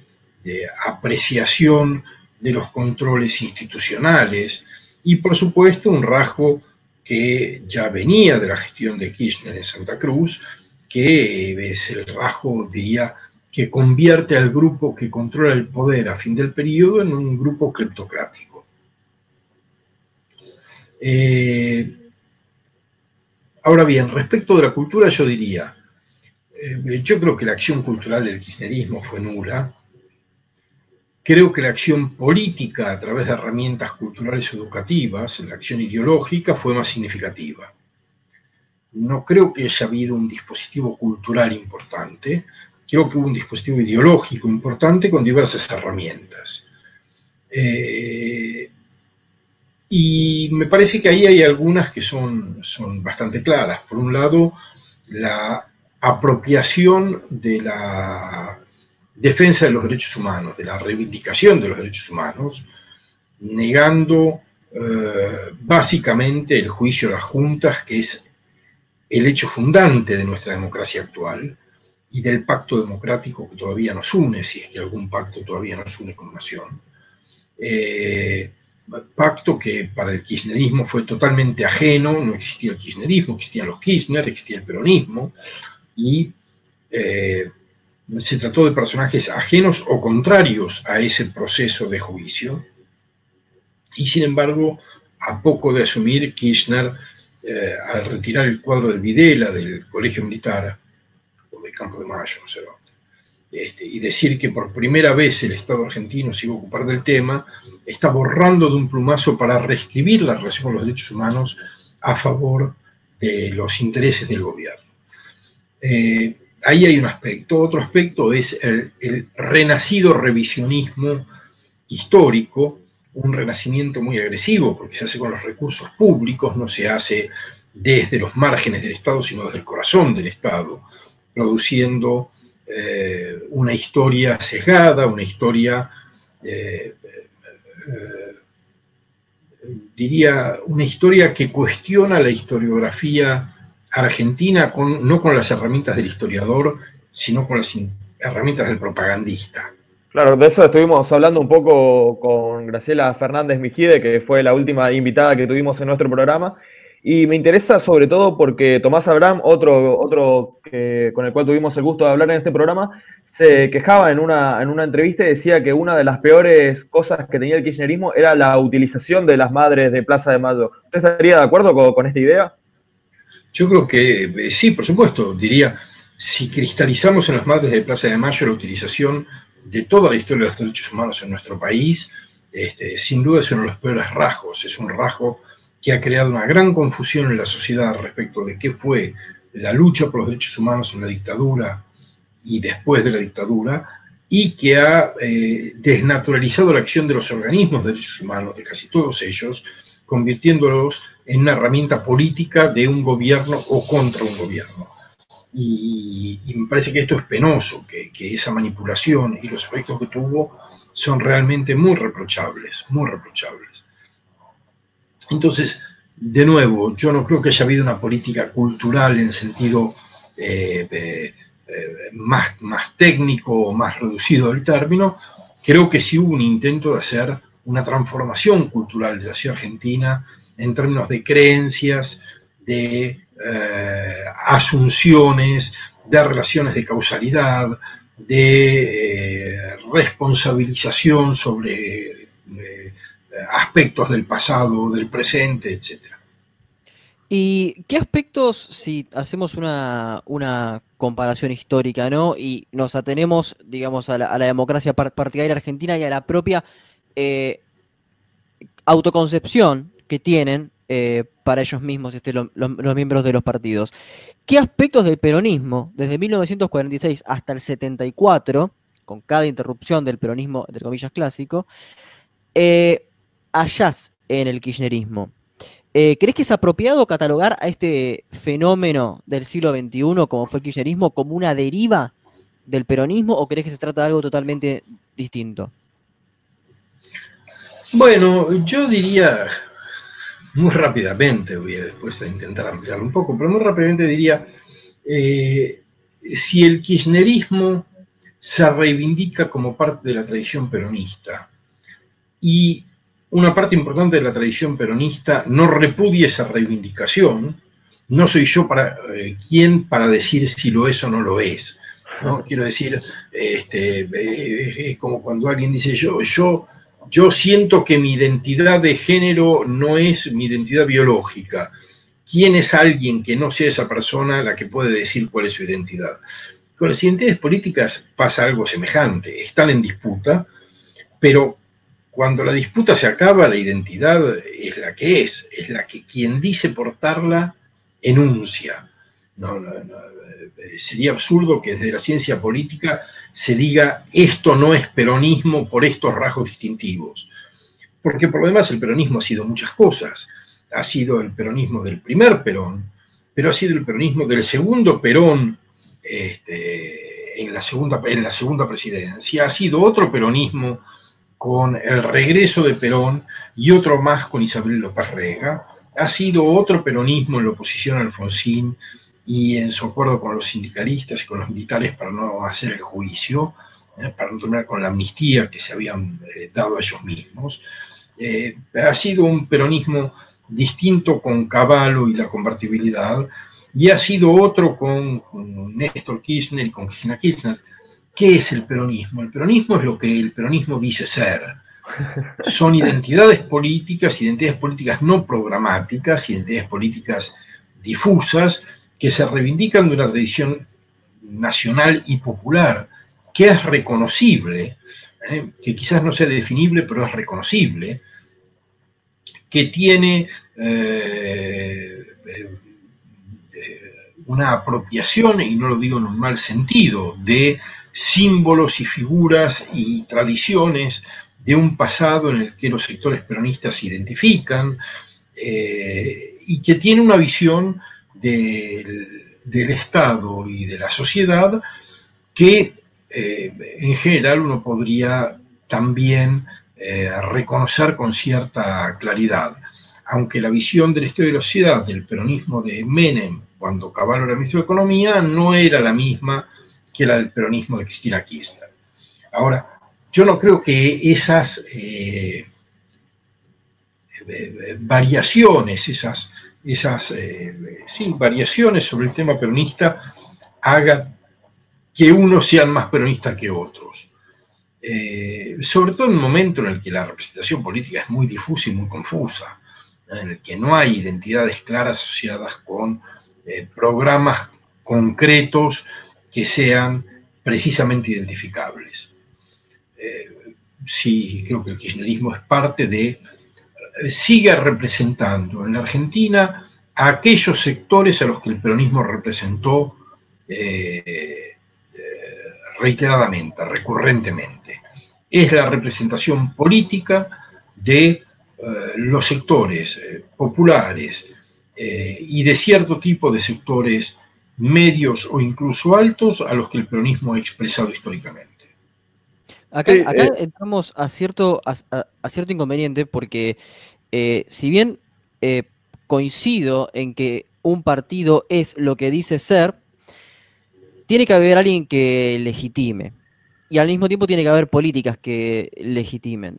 apreciación de los controles institucionales, y por supuesto un rasgo que ya venía de la gestión de Kirchner en Santa Cruz, que es el rasgo, diría, que convierte al grupo que controla el poder a fin del periodo en un grupo cleptocrático. Eh, ahora bien, respecto de la cultura, yo diría, eh, yo creo que la acción cultural del kirchnerismo fue nula, Creo que la acción política a través de herramientas culturales educativas, la acción ideológica, fue más significativa. No creo que haya habido un dispositivo cultural importante, creo que hubo un dispositivo ideológico importante con diversas herramientas. Eh, y me parece que ahí hay algunas que son, son bastante claras. Por un lado, la apropiación de la defensa de los derechos humanos, de la reivindicación de los derechos humanos, negando eh, básicamente el juicio a las juntas, que es el hecho fundante de nuestra democracia actual, y del pacto democrático que todavía nos une, si es que algún pacto todavía nos une con nación. Eh, pacto que para el kirchnerismo fue totalmente ajeno, no existía el kirchnerismo, existían los Kirchner, existía el peronismo, y eh, se trató de personajes ajenos o contrarios a ese proceso de juicio. Y sin embargo, a poco de asumir Kirchner, eh, al retirar el cuadro de Videla del Colegio Militar, o del Campo de Mayo, no sé este, y decir que por primera vez el Estado argentino se iba a ocupar del tema, está borrando de un plumazo para reescribir la relación con los derechos humanos a favor de los intereses del gobierno. Eh, ahí hay un aspecto. Otro aspecto es el, renacido revisionismo histórico, un renacimiento muy agresivo, porque se hace con los recursos públicos, no se hace desde los márgenes del Estado, sino desde el corazón del Estado, produciendo eh, una historia sesgada, una historia, eh, diría, una historia que cuestiona la historiografía argentina no con las herramientas del historiador, sino con las herramientas del propagandista. Claro, de eso estuvimos hablando un poco con Graciela Fernández Mijide, que fue la última invitada que tuvimos en nuestro programa. Y me interesa sobre todo porque Tomás Abraham, otro, otro con el cual tuvimos el gusto de hablar en este programa, se quejaba en una, en una entrevista y decía que una de las peores cosas que tenía el kirchnerismo era la utilización de las madres de Plaza de Mayo. ¿Usted estaría de acuerdo con esta idea? Yo creo que eh, sí, por supuesto, diría, si cristalizamos en las madres de Plaza de Mayo la utilización de toda la historia de los derechos humanos en nuestro país, este, sin duda es uno de los peores rasgos, es un rasgo que ha creado una gran confusión en la sociedad respecto de qué fue la lucha por los derechos humanos en la dictadura y después de la dictadura, y que ha eh, desnaturalizado la acción de los organismos de derechos humanos, de casi todos ellos, convirtiéndolos en una herramienta política de un gobierno o contra un gobierno. Y, me parece que esto es penoso, que, esa manipulación y los efectos que tuvo son realmente muy reprochables, muy reprochables. Entonces, de nuevo, yo no creo que haya habido una política cultural en el sentido eh, eh, más, más técnico o más reducido del término. Creo que sí hubo un intento de hacer una transformación cultural de la ciudad argentina en términos de creencias, de eh, asunciones, de relaciones de causalidad, de eh, responsabilización sobre eh, aspectos del pasado, del presente, etc. ¿Y qué aspectos, si hacemos una, comparación histórica, ¿no? Y nos atenemos, digamos, a la, democracia partidaria argentina y a la propia autoconcepción que tienen eh, para ellos mismos este, los miembros de los partidos. ¿Qué aspectos del peronismo, desde 1946 hasta el 74, con cada interrupción del peronismo, entre comillas, clásico, eh, hallás en el kirchnerismo? Eh, ¿Crees que es apropiado catalogar a este fenómeno del siglo XXI, como fue el kirchnerismo, como una deriva del peronismo o crees que se trata de algo totalmente distinto? Bueno, yo diría muy rápidamente, voy a después a intentar ampliarlo un poco, pero muy rápidamente diría, eh, si el kirchnerismo se reivindica como parte de la tradición peronista y una parte importante de la tradición peronista no repudia esa reivindicación, no soy yo para eh, quien para decir si lo es o no lo es. ¿no? Quiero decir, este, eh, es como cuando alguien dice yo, yo yo siento que mi identidad de género no es mi identidad biológica. ¿Quién es alguien que no sea esa persona la que puede decir cuál es su identidad? Con las identidades políticas pasa algo semejante, están en disputa, pero cuando la disputa se acaba, la identidad es la que es, es la que quien dice portarla enuncia. No, eh, sería absurdo que desde la ciencia política se diga esto no es peronismo por estos rasgos distintivos. Porque por lo demás el peronismo ha sido muchas cosas. Ha sido el peronismo del primer Perón, pero ha sido el peronismo del segundo Perón este, en, la segunda, en la segunda presidencia. Ha sido otro peronismo con el regreso de Perón y otro más con Isabel López Rega. Ha sido otro peronismo en la oposición a Alfonsín y en su acuerdo con los sindicalistas y con los militares para no hacer el juicio, eh, para no terminar con la amnistía que se habían eh, dado a ellos mismos. Eh, ha sido un peronismo distinto con Caballo y la convertibilidad, y ha sido otro con, con Néstor Kirchner y con Cristina Kirchner. ¿Qué es el peronismo? El peronismo es lo que el peronismo dice ser. Son identidades políticas, identidades políticas no programáticas, identidades políticas difusas, que se reivindican de una tradición nacional y popular, que es reconocible, ¿eh? que quizás no sea definible, pero es reconocible, que tiene eh, eh, una apropiación, y no lo digo en un mal sentido, de símbolos y figuras y tradiciones de un pasado en el que los sectores peronistas se identifican y que tiene una visión del, Estado y de la sociedad que eh, en general uno podría también eh, reconocer con cierta claridad. Aunque la visión del Estado y de la sociedad del peronismo de Menem, cuando Caballo era ministro de Economía, no era la misma que la del peronismo de Cristina Kirchner. Ahora, yo no creo que esas eh, variaciones, esas esas eh, variaciones sobre el tema peronista hagan que unos sean más peronistas que otros. Eh, sobre todo en un momento en el que la representación política es muy difusa y muy confusa, en el que no hay identidades claras asociadas con eh, programas concretos que sean precisamente identificables. sí, creo que el kirchnerismo es parte de sigue representando en la Argentina a aquellos sectores a los que el peronismo representó eh, eh, reiteradamente, recurrentemente. Es la representación política de eh, los sectores populares y de cierto tipo de sectores medios o incluso altos a los que el peronismo ha expresado históricamente. Acá, entramos a cierto, a cierto inconveniente porque eh, si bien eh, coincido en que un partido es lo que dice ser, tiene que haber alguien que legitime. Y al mismo tiempo tiene que haber políticas que legitimen.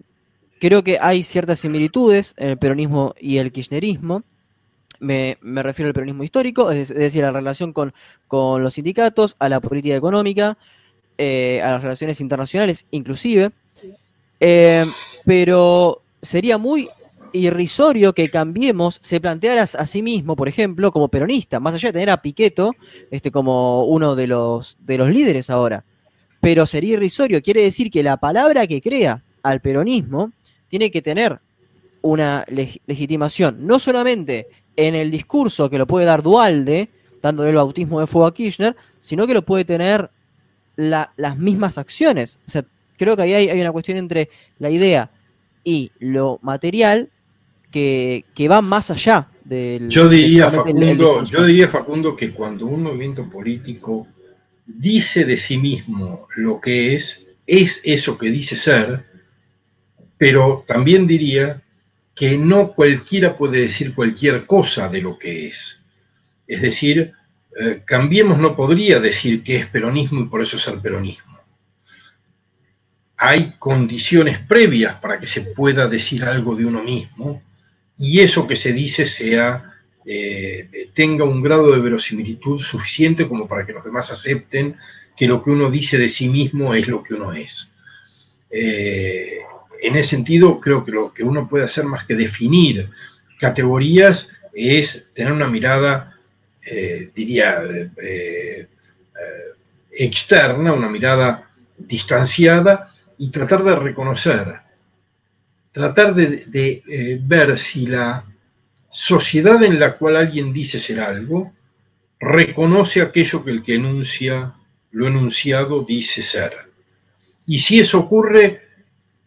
Creo que hay ciertas similitudes en el peronismo y el kirchnerismo. Me, refiero al peronismo histórico, es, decir, a la relación con, los sindicatos, a la política económica, eh, a las relaciones internacionales inclusive. pero sería muy irrisorio que Cambiemos se planteara a sí mismo, por ejemplo, como peronista, más allá de tener a Piqueto este, como uno de los, de los líderes ahora. Pero sería irrisorio, quiere decir que la palabra que crea al peronismo tiene que tener una legitimación, no solamente en el discurso que lo puede dar Dualde, dándole el bautismo de fuego a Kirchner, sino que lo puede tener las mismas acciones. O sea, creo que ahí hay, hay una cuestión entre la idea y lo material que, va más allá del... Yo diría, Facundo, yo diría, Facundo, que cuando un movimiento político dice de sí mismo lo que es, es eso que dice ser, pero también diría que no cualquiera puede decir cualquier cosa de lo que es. Es decir, eh, Cambiemos no podría decir que es peronismo y por eso es el peronismo. Hay condiciones previas para que se pueda decir algo de uno mismo y eso que se dice sea, eh, tenga un grado de verosimilitud suficiente como para que los demás acepten que lo que uno dice de sí mismo es lo que uno es. Eh, en ese sentido, creo que lo que uno puede hacer más que definir categorías es tener una mirada, eh, diría, externa, una mirada distanciada y tratar de reconocer, tratar de, eh, ver si la sociedad en la cual alguien dice ser algo reconoce aquello que el que enuncia lo enunciado dice ser. Y si eso ocurre,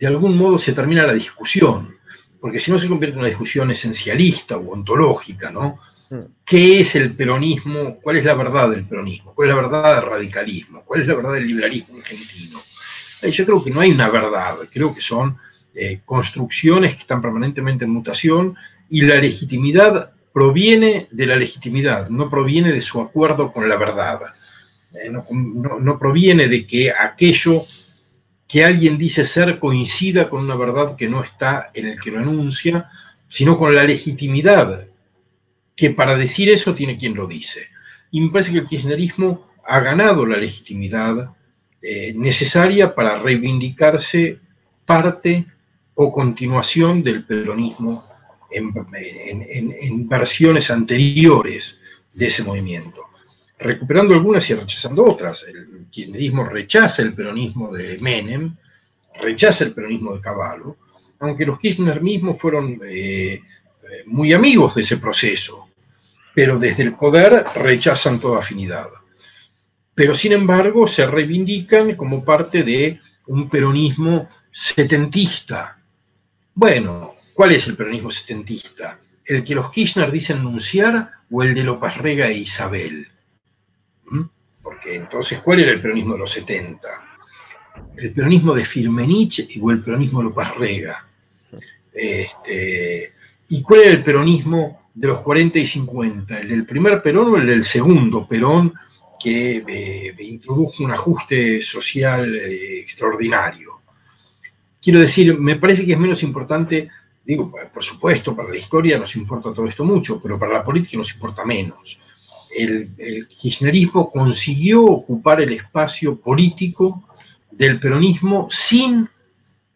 de algún modo se termina la discusión, porque si no se convierte en una discusión esencialista o ontológica, ¿no? Hmm. ¿Qué es el peronismo? ¿Cuál es la verdad del peronismo? ¿Cuál es la verdad del radicalismo? ¿Cuál es la verdad del liberalismo argentino? Yo creo que no hay una verdad, creo que son eh, construcciones que están permanentemente en mutación y la legitimidad proviene de la legitimidad, no proviene de su acuerdo con la verdad, eh, no, proviene de que aquello que alguien dice ser coincida con una verdad que no está en el que lo enuncia, sino con la legitimidad que para decir eso tiene quien lo dice. Y me parece que el kirchnerismo ha ganado la legitimidad eh, necesaria para reivindicarse parte o continuación del peronismo en, versiones anteriores de ese movimiento, recuperando algunas y rechazando otras. Kirchnerismo rechaza el peronismo de Menem, rechaza el peronismo de Cavallo, aunque los Kirchner mismos fueron eh, muy amigos de ese proceso, pero desde el poder rechazan toda afinidad. Pero sin embargo se reivindican como parte de un peronismo setentista. Bueno, ¿Cuál es el peronismo setentista? ¿El que los Kirchner dicen anunciar o el de López Rega e Isabel? ¿Mm? Porque entonces, ¿cuál era el peronismo de los 70? ¿El peronismo de Firmenich o el peronismo de López Rega? Este, ¿Y cuál era el peronismo de los 40 y 50? ¿El del primer Perón o el del segundo Perón que eh, introdujo un ajuste social eh, extraordinario? Quiero decir, me parece que es menos importante Digo, por supuesto, para la historia nos importa todo esto mucho, pero para la política nos importa menos. El, kirchnerismo consiguió ocupar el espacio político del peronismo sin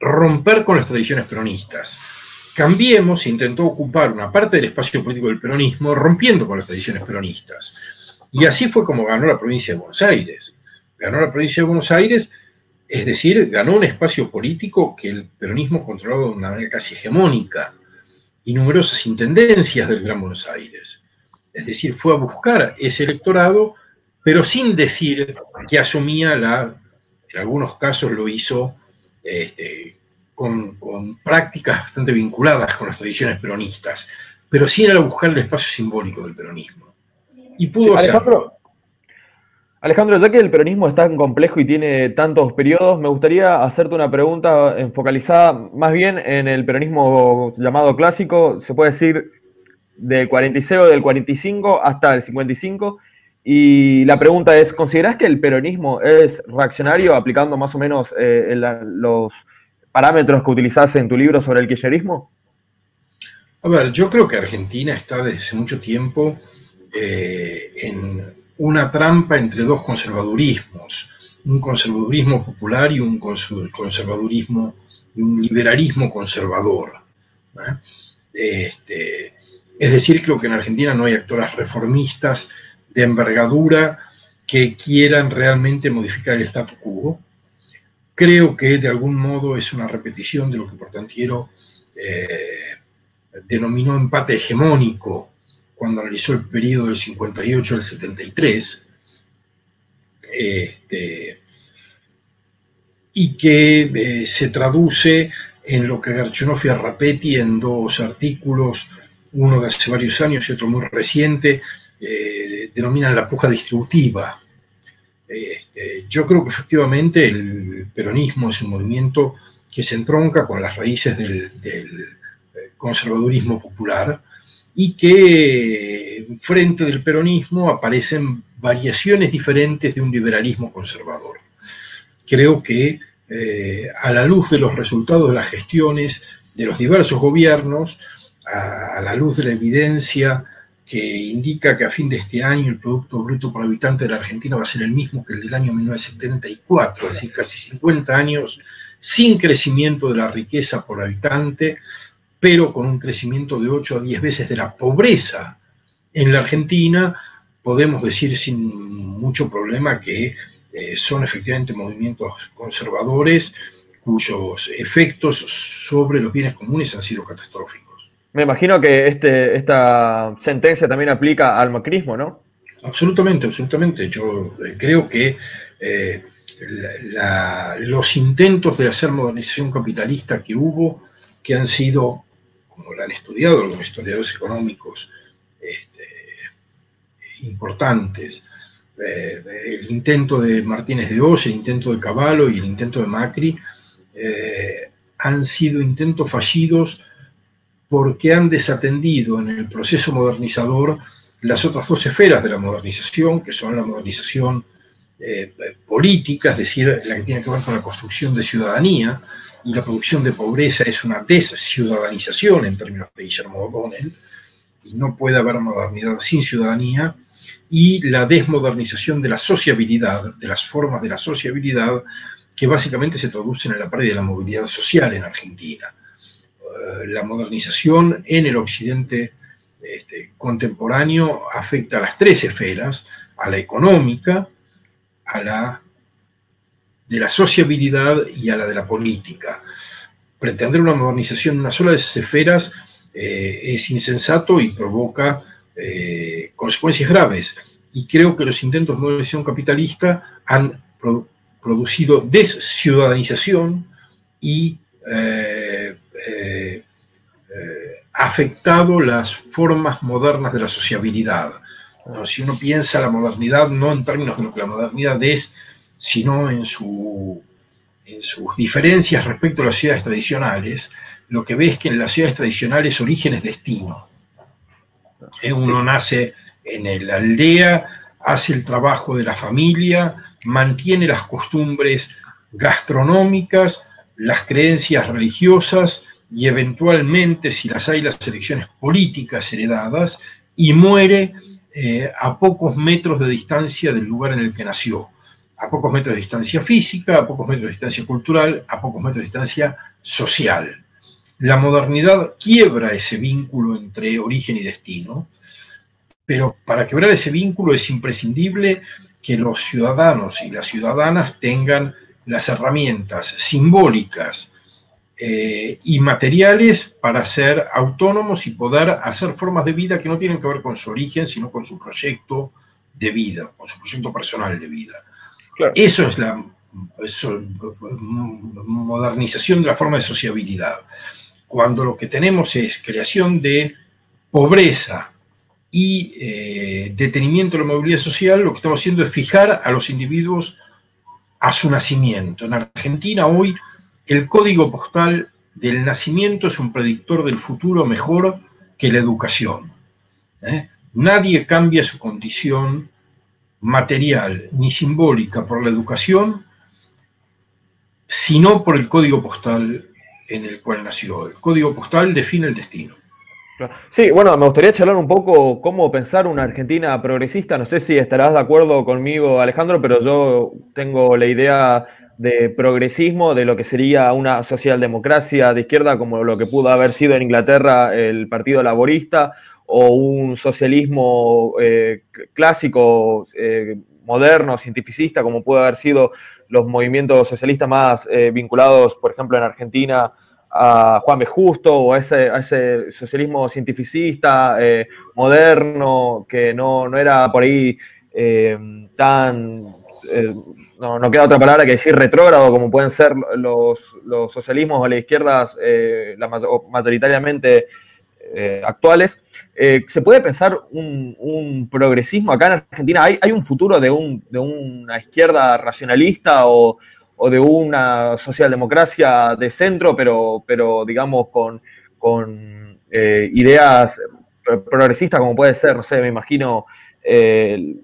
romper con las tradiciones peronistas. Cambiemos intentó ocupar una parte del espacio político del peronismo rompiendo con las tradiciones peronistas. Y así fue como ganó la provincia de Buenos Aires. Ganó la provincia de Buenos Aires es decir, ganó un espacio político que el peronismo controlaba de una manera casi hegemónica y numerosas intendencias del Gran Buenos Aires. Es decir, fue a buscar ese electorado, pero sin decir que asumía la, en algunos casos lo hizo este, con, prácticas bastante vinculadas con las tradiciones peronistas, pero sin ir a buscar el espacio simbólico del peronismo. Y pudo hacerlo. Alejandro, ya que el peronismo es tan complejo y tiene tantos periodos, me gustaría hacerte una pregunta focalizada más bien en el peronismo llamado clásico, se puede decir del 46 del 45 hasta el 55. Y la pregunta es, ¿considerás que el peronismo es reaccionario aplicando más o menos eh, los parámetros que utilizás en tu libro sobre el kirchnerismo? A ver, yo creo que Argentina está desde mucho tiempo eh, en una trampa entre dos conservadurismos, un conservadurismo popular y un conservadurismo un liberalismo conservador. Este, es decir, creo que en Argentina no hay actores reformistas de envergadura que quieran realmente modificar el statu quo. Creo que de algún modo es una repetición de lo que Portantiero eh, denominó empate hegemónico cuando analizó el periodo del 58 al 73, este, y que eh, se traduce en lo que Garchonoff y Arrapetti en dos artículos, uno de hace varios años y otro muy reciente, eh, denominan la puja distributiva. Este, yo creo que efectivamente el peronismo es un movimiento que se entronca con las raíces del eh, conservadurismo popular, y que frente del peronismo aparecen variaciones diferentes de un liberalismo conservador. Creo que eh, a la luz de los resultados de las gestiones de los diversos gobiernos, a, la luz de la evidencia que indica que a fin de este año el Producto Bruto por habitante de la Argentina va a ser el mismo que el del año 1974, es decir, casi 50 años sin crecimiento de la riqueza por habitante, pero con un crecimiento de 8 a 10 veces de la pobreza en la Argentina, podemos decir sin mucho problema que eh, son efectivamente movimientos conservadores cuyos efectos sobre los bienes comunes han sido catastróficos. Me imagino que este, esta sentencia también aplica al macrismo, ¿no? Absolutamente, absolutamente. Yo eh, creo que eh, los intentos de hacer modernización capitalista que hubo, que han sido, como lo han estudiado algunos historiadores económicos este, importantes, eh, el intento de Martínez de Oz, el intento de Caballo y el intento de Macri, han sido intentos fallidos porque han desatendido en el proceso modernizador las otras dos esferas de la modernización, que son la modernización eh, política, es decir, la que tiene que ver con la construcción de ciudadanía, y la producción de pobreza es una desciudadanización en términos de Guillermo O'Donnell, y no puede haber modernidad sin ciudadanía, y la desmodernización de la sociabilidad, de las formas de la sociabilidad, que básicamente se traducen en la pérdida de la movilidad social en Argentina. Eh, la modernización en el occidente este, contemporáneo afecta a las tres esferas, a la económica, a la de la sociabilidad y a la de la política. Pretender una modernización en una sola de esas esferas eh, es insensato y provoca eh, consecuencias graves. Y creo que los intentos de modernización capitalista han producido desciudadanización y eh, afectado las formas modernas de la sociabilidad. si uno piensa la modernidad no en términos de lo que la modernidad es, sino en, su, en sus diferencias respecto a las ciudades tradicionales, lo que ve es que en las ciudades tradicionales origen es destino. Eh, uno nace en la aldea, hace el trabajo de la familia, mantiene las costumbres gastronómicas, las creencias religiosas y eventualmente, si las hay, las elecciones políticas heredadas, y muere eh, a pocos metros de distancia del lugar en el que nació, a pocos metros de distancia física, a pocos metros de distancia cultural, a pocos metros de distancia social. La modernidad quiebra ese vínculo entre origen y destino, pero para quebrar ese vínculo es imprescindible que los ciudadanos y las ciudadanas tengan las herramientas simbólicas eh, y materiales para ser autónomos y poder hacer formas de vida que no tienen que ver con su origen, sino con su proyecto de vida, con su proyecto personal de vida. Eso es la modernización de la forma de sociabilidad cuando lo que tenemos es creación de pobreza y eh, detenimiento de la movilidad social, lo que estamos haciendo es fijar a los individuos a su nacimiento. En Argentina hoy el código postal del nacimiento es un predictor del futuro mejor que la educación. ¿eh? Nadie cambia su condición material ni simbólica por la educación, sino por el código postal en el cual nació. El código postal define el destino. Sí, bueno, me gustaría charlar un poco cómo pensar una Argentina progresista. No sé si estarás de acuerdo conmigo, Alejandro, pero yo tengo la idea de progresismo, de lo que sería una socialdemocracia de izquierda, como lo que pudo haber sido en Inglaterra el Partido Laborista, o un socialismo eh, clásico, eh, moderno, cientificista, como pudo haber sido los movimientos socialistas más eh, vinculados, por ejemplo, en Argentina a Juan B. Justo o a ese, socialismo cientificista moderno que no, era por ahí tan, no, queda otra palabra que decir retrógrado como pueden ser los, socialismos o las izquierdas mayoritariamente actuales. Eh, ¿Se puede pensar un, progresismo acá en Argentina? ¿Hay, un futuro de, una izquierda racionalista o, de una socialdemocracia de centro, pero, digamos con, eh, ideas progresistas como puede ser, no sé, me imagino, eh,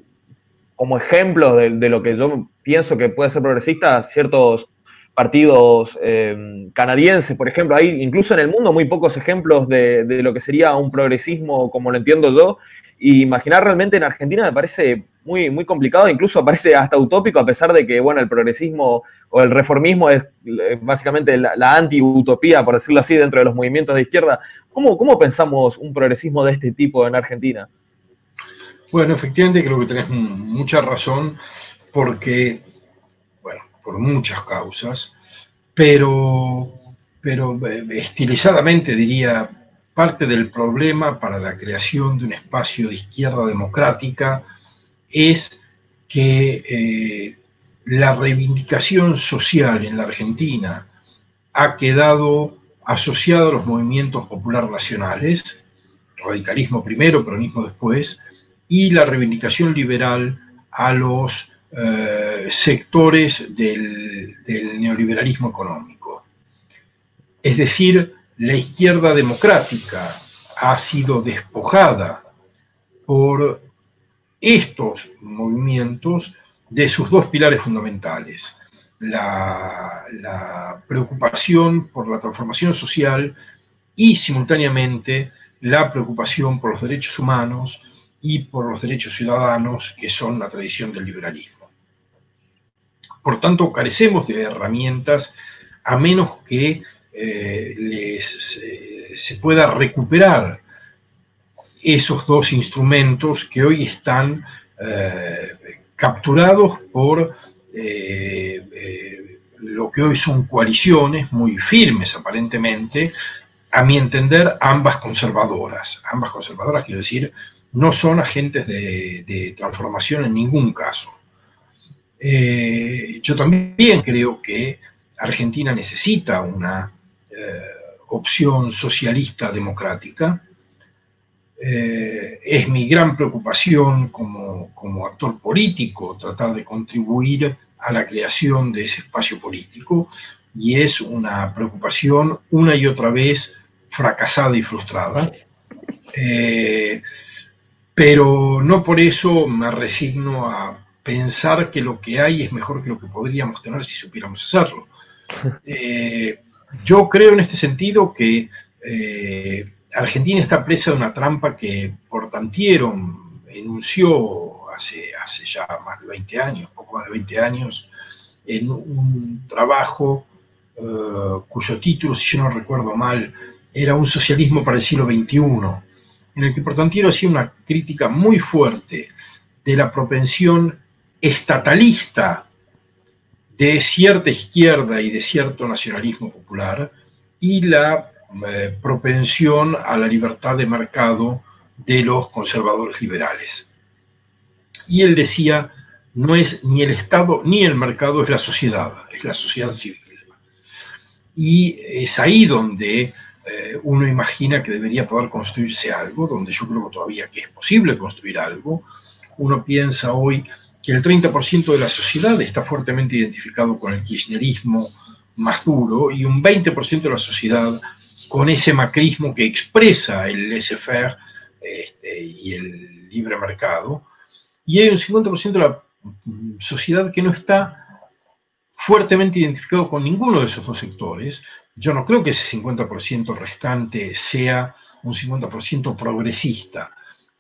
como ejemplos de, de, lo que yo pienso que puede ser progresista, ciertos partidos eh, canadienses, por ejemplo. Hay incluso en el mundo muy pocos ejemplos de, lo que sería un progresismo como lo entiendo yo. Y imaginar realmente en Argentina me parece muy, muy complicado, incluso parece hasta utópico, a pesar de que, bueno, el progresismo o el reformismo es eh, básicamente la, anti-utopía, por decirlo así, dentro de los movimientos de izquierda. ¿Cómo, ¿Cómo pensamos un progresismo de este tipo en Argentina? Bueno, efectivamente creo que tenés mucha razón, porque por muchas causas, pero, pero eh, estilizadamente diría, parte del problema para la creación de un espacio de izquierda democrática es que eh, la reivindicación social en la Argentina ha quedado asociada a los movimientos popular nacionales, radicalismo primero, peronismo después, y la reivindicación liberal a los eh, sectores del, neoliberalismo económico. Es decir, la izquierda democrática ha sido despojada por estos movimientos de sus dos pilares fundamentales, la, la, preocupación por la transformación social y simultáneamente la preocupación por los derechos humanos y por los derechos ciudadanos, que son la tradición del liberalismo. Por tanto, carecemos de herramientas a menos que eh, eh, se pueda recuperar esos dos instrumentos que hoy están eh, capturados por lo que hoy son coaliciones muy firmes aparentemente, a mi entender ambas conservadoras, ambas conservadoras quiero decir no son agentes de, transformación en ningún caso. Eh, yo también creo que Argentina necesita una eh, opción socialista democrática. Eh, es mi gran preocupación como, como, actor político tratar de contribuir a la creación de ese espacio político y es una preocupación una y otra vez fracasada y frustrada pero no por eso me resigno a pensar que lo que hay es mejor que lo que podríamos tener si supiéramos hacerlo. Eh, yo creo en este sentido que eh, Argentina está presa de una trampa que Portantiero enunció hace, hace ya más de 20 años, poco más de 20 años, en un trabajo eh, cuyo título, si yo no recuerdo mal, era Un socialismo para el siglo XXI en el que Portantiero hacía una crítica muy fuerte de la propensión estatalista de cierta izquierda y de cierto nacionalismo popular y la eh, propensión a la libertad de mercado de los conservadores liberales. Y él decía, no es ni el Estado ni el mercado, es la sociedad, es la sociedad civil. Y es ahí donde eh, uno imagina que debería poder construirse algo, donde yo creo todavía que es posible construir algo. Uno piensa hoy que el 30% de la sociedad está fuertemente identificado con el kirchnerismo más duro y un 20% de la sociedad con ese macrismo que expresa el laissez-faire este, y el libre mercado. Y hay un 50% de la sociedad que no está fuertemente identificado con ninguno de esos dos sectores, yo no creo que ese 50% restante sea un 50% progresista,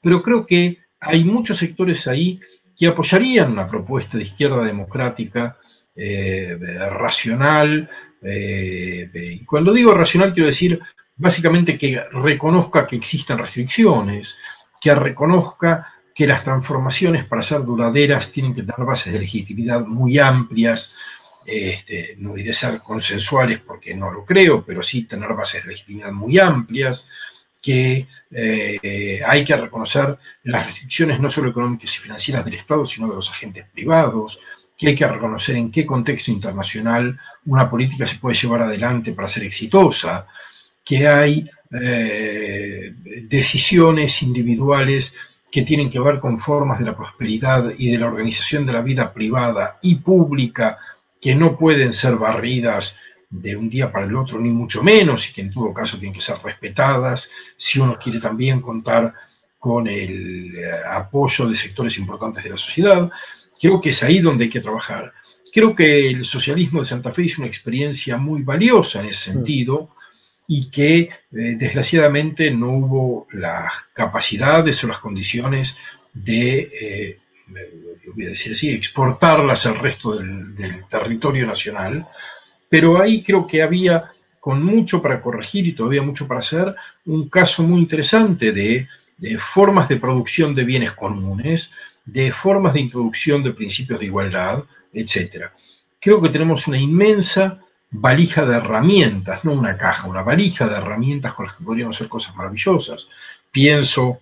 pero creo que hay muchos sectores ahí que apoyarían una propuesta de izquierda democrática eh, racional. Eh, y cuando digo racional quiero decir básicamente que reconozca que existen restricciones, que reconozca que las transformaciones para ser duraderas tienen que tener bases de legitimidad muy amplias, este, no diré ser consensuales porque no lo creo, pero sí tener bases de legitimidad muy amplias, que eh, hay que reconocer las restricciones no solo económicas y financieras del Estado, sino de los agentes privados, que hay que reconocer en qué contexto internacional una política se puede llevar adelante para ser exitosa, que hay eh, decisiones individuales que tienen que ver con formas de la prosperidad y de la organización de la vida privada y pública que no pueden ser barridas de un día para el otro, ni mucho menos, y que en todo caso tienen que ser respetadas, si uno quiere también contar con el eh, apoyo de sectores importantes de la sociedad. Creo que es ahí donde hay que trabajar. Creo que el socialismo de Santa Fe hizo una experiencia muy valiosa en ese sentido y que eh, desgraciadamente no hubo las capacidades o las condiciones de eh, voy a decir así, exportarlas al resto del, territorio nacional, pero ahí creo que había con mucho para corregir y todavía mucho para hacer, un caso muy interesante de, formas de producción de bienes comunes, de formas de introducción de principios de igualdad, etc. Creo que tenemos una inmensa valija de herramientas, no una caja, una valija de herramientas con las que podríamos hacer cosas maravillosas. Pienso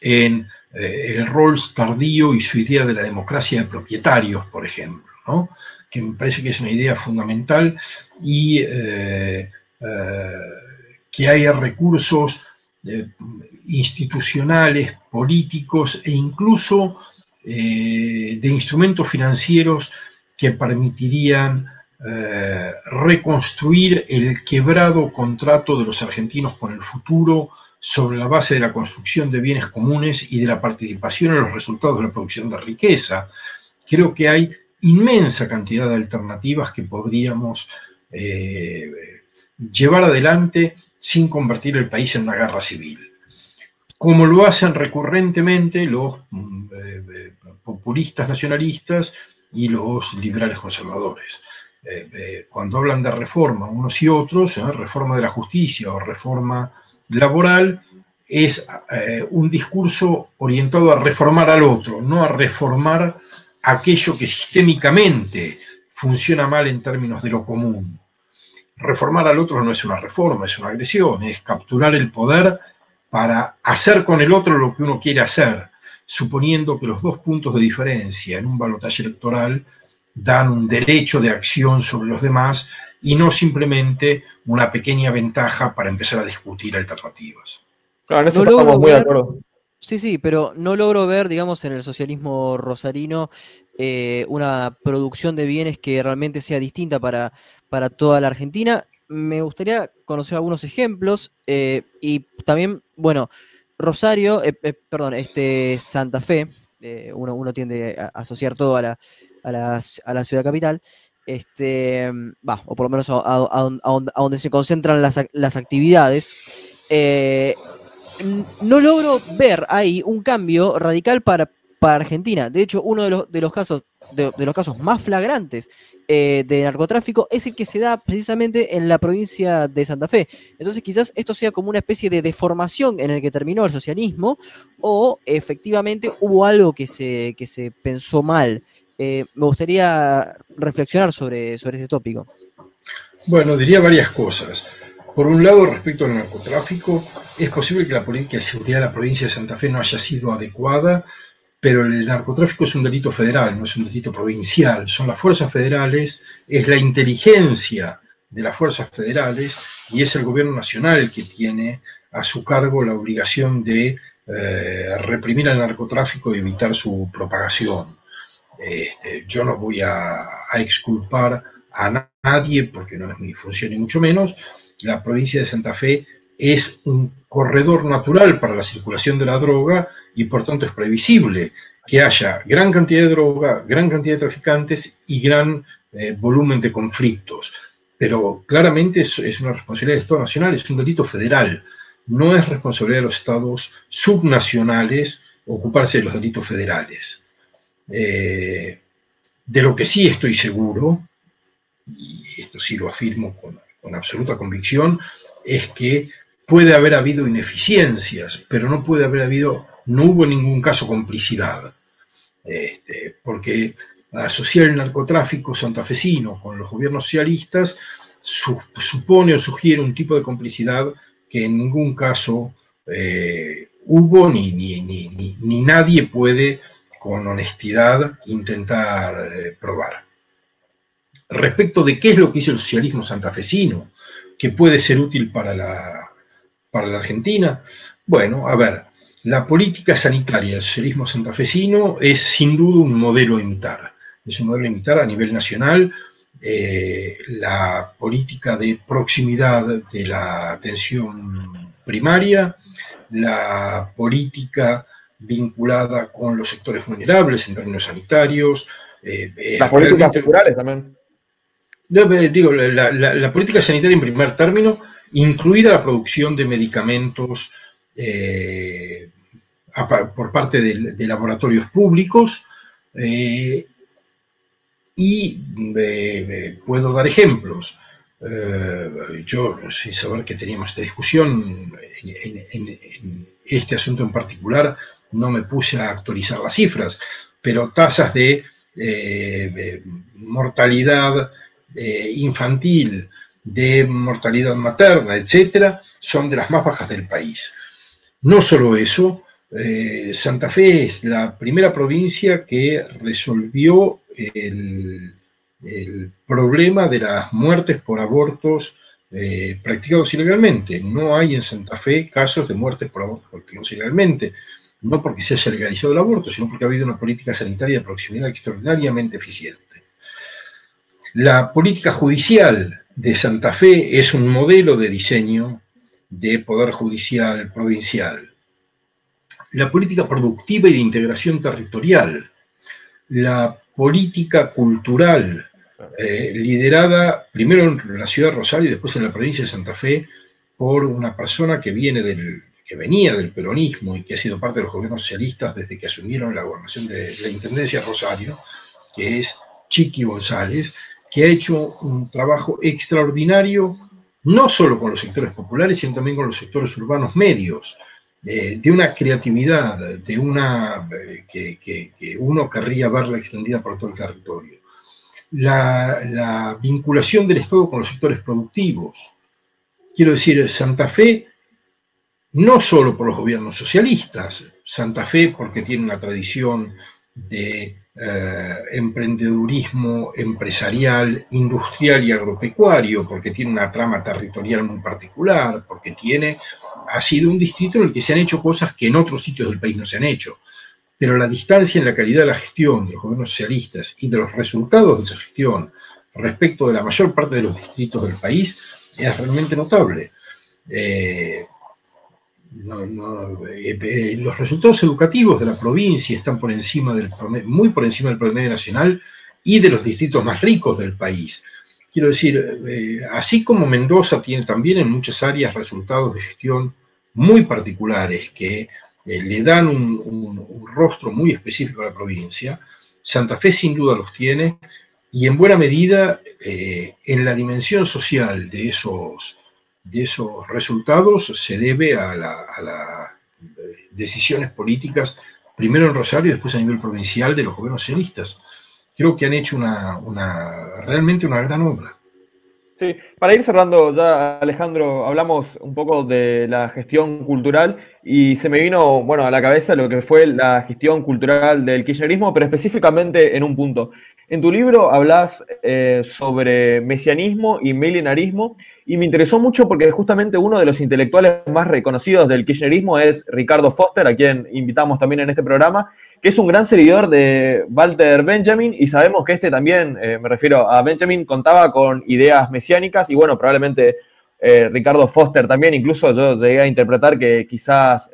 en eh, el Rawls tardío y su idea de la democracia de propietarios, por ejemplo, que me parece que es una idea fundamental y eh, eh, que haya recursos institucionales, políticos e incluso de instrumentos financieros que permitirían reconstruir el quebrado contrato de los argentinos con el futuro sobre la base de la construcción de bienes comunes y de la participación en los resultados de la producción de riqueza. Creo que hay inmensa cantidad de alternativas que podríamos eh, llevar adelante sin convertir el país en una guerra civil. Como lo hacen recurrentemente los mm, eh, eh, populistas nacionalistas y los liberales conservadores. Cuando hablan de reforma unos y otros, reforma de la justicia o reforma laboral es eh, un discurso orientado a reformar al otro, no a reformar aquello que sistémicamente funciona mal en términos de lo común. Reformar al otro no es una reforma, es una agresión, es capturar el poder para hacer con el otro lo que uno quiere hacer, suponiendo que los dos puntos de diferencia en un balotaje electoral dan un derecho de acción sobre los demás y no simplemente una pequeña ventaja para empezar a discutir alternativas. Claro, en eso estamos muy de acuerdo. Sí, sí, pero no logro ver, digamos, en el socialismo rosarino eh, una producción de bienes que realmente sea distinta para, para toda la Argentina. Me gustaría conocer algunos ejemplos eh, y también, bueno, Rosario, eh, perdón, este Santa Fe, uno, uno, tiende a asociar todo a la, a la, a la ciudad capital, este, va, o por lo menos a, donde se concentran las, actividades, eh, no logro ver ahí un cambio radical para, para Argentina. De hecho, uno de los, de los casos de, los casos más flagrantes eh, de narcotráfico es el que se da precisamente en la provincia de Santa Fe. Entonces quizás esto sea como una especie de deformación en el que terminó el socialismo o efectivamente hubo algo que se, que se pensó mal. Eh, me gustaría reflexionar sobre, sobre ese tópico. Bueno, diría varias cosas. Por un lado, respecto al narcotráfico, es posible que la política de seguridad de la provincia de Santa Fe no haya sido adecuada, pero el narcotráfico es un delito federal, no es un delito provincial. Son las fuerzas federales, es la inteligencia de las fuerzas federales y es el gobierno nacional el que tiene a su cargo la obligación de eh, reprimir el narcotráfico y evitar su propagación. Este, yo no voy a, exculpar a nadie porque no es mi función ni mucho menos. La provincia de Santa Fe es un corredor natural para la circulación de la droga y por tanto es previsible que haya gran cantidad de droga, gran cantidad de traficantes y gran eh, volumen de conflictos. Pero claramente es, es una responsabilidad del Estado Nacional, es un delito federal. No es responsabilidad de los estados subnacionales ocuparse de los delitos federales. Eh, de lo que sí estoy seguro, y esto sí lo afirmo con, absoluta convicción, es que puede haber habido ineficiencias, pero no puede haber habido, no hubo en ningún caso complicidad. Este, porque asociar el narcotráfico santafesino con los gobiernos socialistas supone o sugiere un tipo de complicidad que en ningún caso eh, hubo ni, ni, ni, ni, nadie puede con honestidad intentar eh, probar. Respecto de qué es lo que hizo el socialismo santafesino, que puede ser útil para la, para la Argentina, bueno, a ver, la política sanitaria del socialismo santafesino es sin duda un modelo a imitar. Es un modelo a imitar a nivel nacional. Eh, la política de proximidad de la atención primaria, la política vinculada con los sectores vulnerables en términos sanitarios. Eh, eh, Las políticas culturales también. Digo, la, política sanitaria en primer término, incluida la producción de medicamentos eh, por parte de, laboratorios públicos. y puedo dar ejemplos. yo, sin saber que teníamos esta discusión en, este asunto en particular, no me puse a actualizar las cifras, pero tasas de, eh, mortalidad eh, infantil, de mortalidad materna, etcétera, son de las más bajas del país. No solo eso, eh, Santa Fe es la primera provincia que resolvió el, problema de las muertes por abortos practicados ilegalmente. No hay en Santa Fe casos de muertes por abortos practicados ilegalmente, no porque se haya legalizado el aborto, sino porque ha habido una política sanitaria de proximidad extraordinariamente eficiente. La política judicial de Santa Fe es un modelo de diseño de poder judicial provincial. La política productiva y de integración territorial, la política cultural, eh, liderada primero en la ciudad de Rosario y después en la provincia de Santa Fe por una persona que viene del que venía del peronismo y que ha sido parte de los gobiernos socialistas desde que asumieron la gobernación de la Intendencia de Rosario, que es Chiqui González, que ha hecho un trabajo extraordinario, no solo con los sectores populares, sino también con los sectores urbanos medios, de una creatividad, de una eh, que, uno querría verla extendida por todo el territorio. La, vinculación del Estado con los sectores productivos. Quiero decir, Santa Fe, no solo por los gobiernos socialistas, Santa Fe porque tiene una tradición de eh, emprendedurismo empresarial, industrial y agropecuario, porque tiene una trama territorial muy particular, porque tiene, ha sido un distrito en el que se han hecho cosas que en otros sitios del país no se han hecho. Pero la distancia en la calidad de la gestión de los gobiernos socialistas y de los resultados de esa gestión respecto de la mayor parte de los distritos del país es realmente notable. Eh, eh, eh, los resultados educativos de la provincia están por encima del muy por encima del promedio nacional y de los distritos más ricos del país. Quiero decir, eh, así como Mendoza tiene también en muchas áreas resultados de gestión muy particulares que le dan un, rostro muy específico a la provincia, Santa Fe sin duda los tiene y en buena medida en la dimensión social de esos de esos resultados se debe a las eh, decisiones políticas, primero en Rosario y después a nivel provincial de los gobiernos socialistas. Creo que han hecho una, realmente una gran obra. Sí, para ir cerrando ya, Alejandro, hablamos un poco de la gestión cultural y se me vino, bueno, a la cabeza lo que fue la gestión cultural del kirchnerismo, pero específicamente en un punto. En tu libro hablas eh, sobre mesianismo y milenarismo y me interesó mucho porque justamente uno de los intelectuales más reconocidos del kirchnerismo es Ricardo Foster, a quien invitamos también en este programa, que es un gran seguidor de Walter Benjamin. Y sabemos que este también, eh, me refiero a Benjamin, contaba con ideas mesiánicas y bueno, probablemente eh, Ricardo Foster también, incluso yo llegué a interpretar que quizás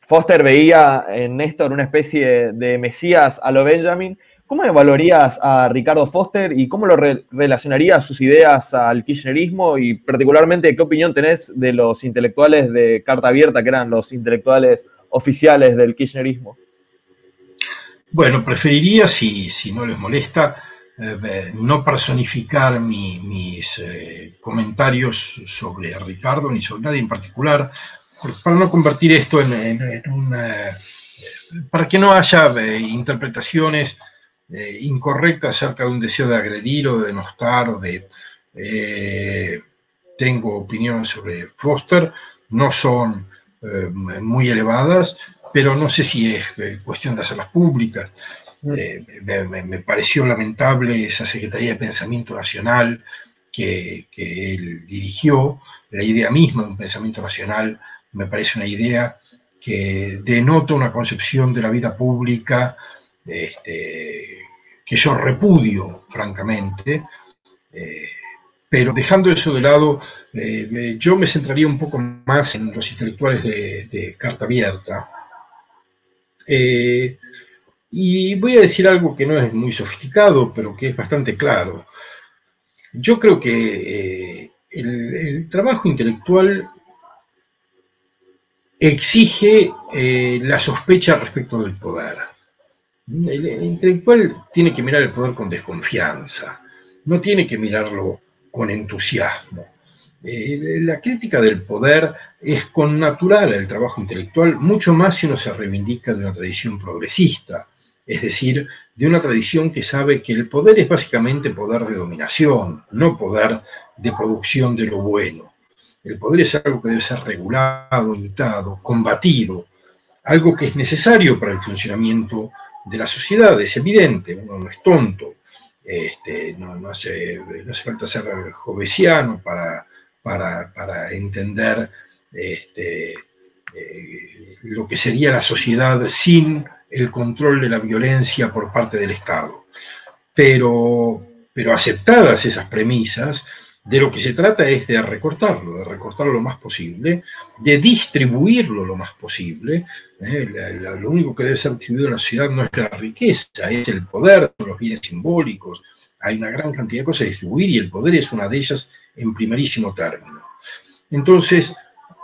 Foster veía en Néstor una especie de Mesías a lo Benjamin ¿Cómo evaluarías a Ricardo Foster y cómo lo relacionarías sus ideas al kirchnerismo y particularmente qué opinión tenés de los intelectuales de carta abierta, que eran los intelectuales oficiales del kirchnerismo? Bueno, preferiría, si, si no les molesta, eh, no personificar mis eh, comentarios sobre Ricardo ni sobre nadie en particular, para no convertir esto en, en, una... para que no haya eh, interpretaciones eh, incorrecta acerca de un deseo de agredir o de denostar o de... Eh, tengo opiniones sobre Foster, no son eh, muy elevadas, pero no sé si es cuestión de hacerlas públicas. Mm. Me, pareció lamentable esa Secretaría de Pensamiento Nacional que, que, él dirigió. La idea misma de un pensamiento nacional me parece una idea que denota una concepción de la vida pública este, que yo repudio, francamente, eh, pero dejando eso de lado, eh, yo me centraría un poco más en los intelectuales de, carta abierta. Eh, y voy a decir algo que no es muy sofisticado, pero que es bastante claro. Yo creo que el, trabajo intelectual exige la sospecha respecto del poder. El, intelectual tiene que mirar el poder con desconfianza, no tiene que mirarlo con entusiasmo. Eh, la crítica del poder es con natural al trabajo intelectual, mucho más si uno se reivindica de una tradición progresista. es decir, de una tradición que sabe que el poder es básicamente poder de dominación, no poder de producción de lo bueno. El poder es algo que debe ser regulado, limitado, combatido, algo que es necesario para el funcionamiento de la sociedad, es evidente, uno no es tonto, este, no, hace, falta ser jovesiano para, para, entender este, eh, lo que sería la sociedad sin el control de la violencia por parte del Estado. Pero, pero aceptadas esas premisas, de lo que se trata es de recortarlo, de recortarlo lo más posible, de distribuirlo lo más posible. ¿eh? lo único que debe ser distribuido en la sociedad no es la riqueza, es el poder, los bienes simbólicos. Hay una gran cantidad de cosas a distribuir y el poder es una de ellas en primerísimo término. Entonces,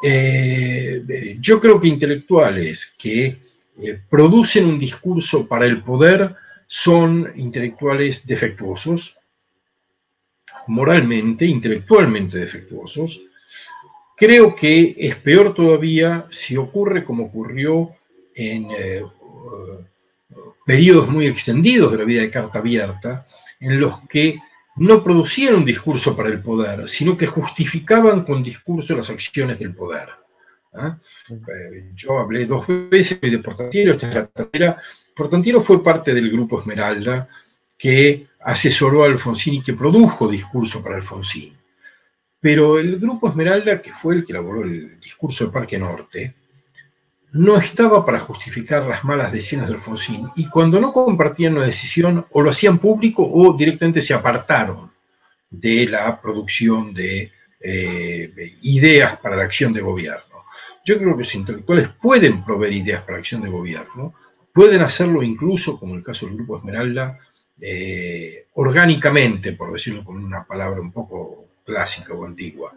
eh, yo creo que intelectuales que eh, producen un discurso para el poder son intelectuales defectuosos, moralmente, intelectualmente defectuosos. Creo que es peor todavía si ocurre como ocurrió en eh, periodos muy extendidos de la vida de carta abierta, en los que no producían un discurso para el poder, sino que justificaban con discurso las acciones del poder. ¿ah? Eh, yo hablé dos veces de Portantiero, esta es la tercera. Portantiero fue parte del grupo Esmeralda que asesoró a Alfonsín y que produjo discurso para Alfonsín. Pero el grupo Esmeralda, que fue el que elaboró el discurso del Parque Norte, no estaba para justificar las malas decisiones de Alfonsín. Y cuando no compartían una decisión, o lo hacían público o directamente se apartaron de la producción de eh, ideas para la acción de gobierno. Yo creo que los intelectuales pueden proveer ideas para la acción de gobierno, pueden hacerlo incluso, como el caso del Grupo Esmeralda, eh, orgánicamente, por decirlo con una palabra un poco clásica o antigua.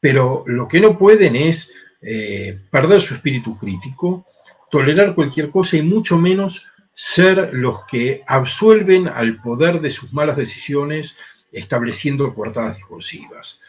Pero lo que no pueden es eh, perder su espíritu crítico, tolerar cualquier cosa y mucho menos ser los que absuelven al poder de sus malas decisiones estableciendo coartadas discursivas.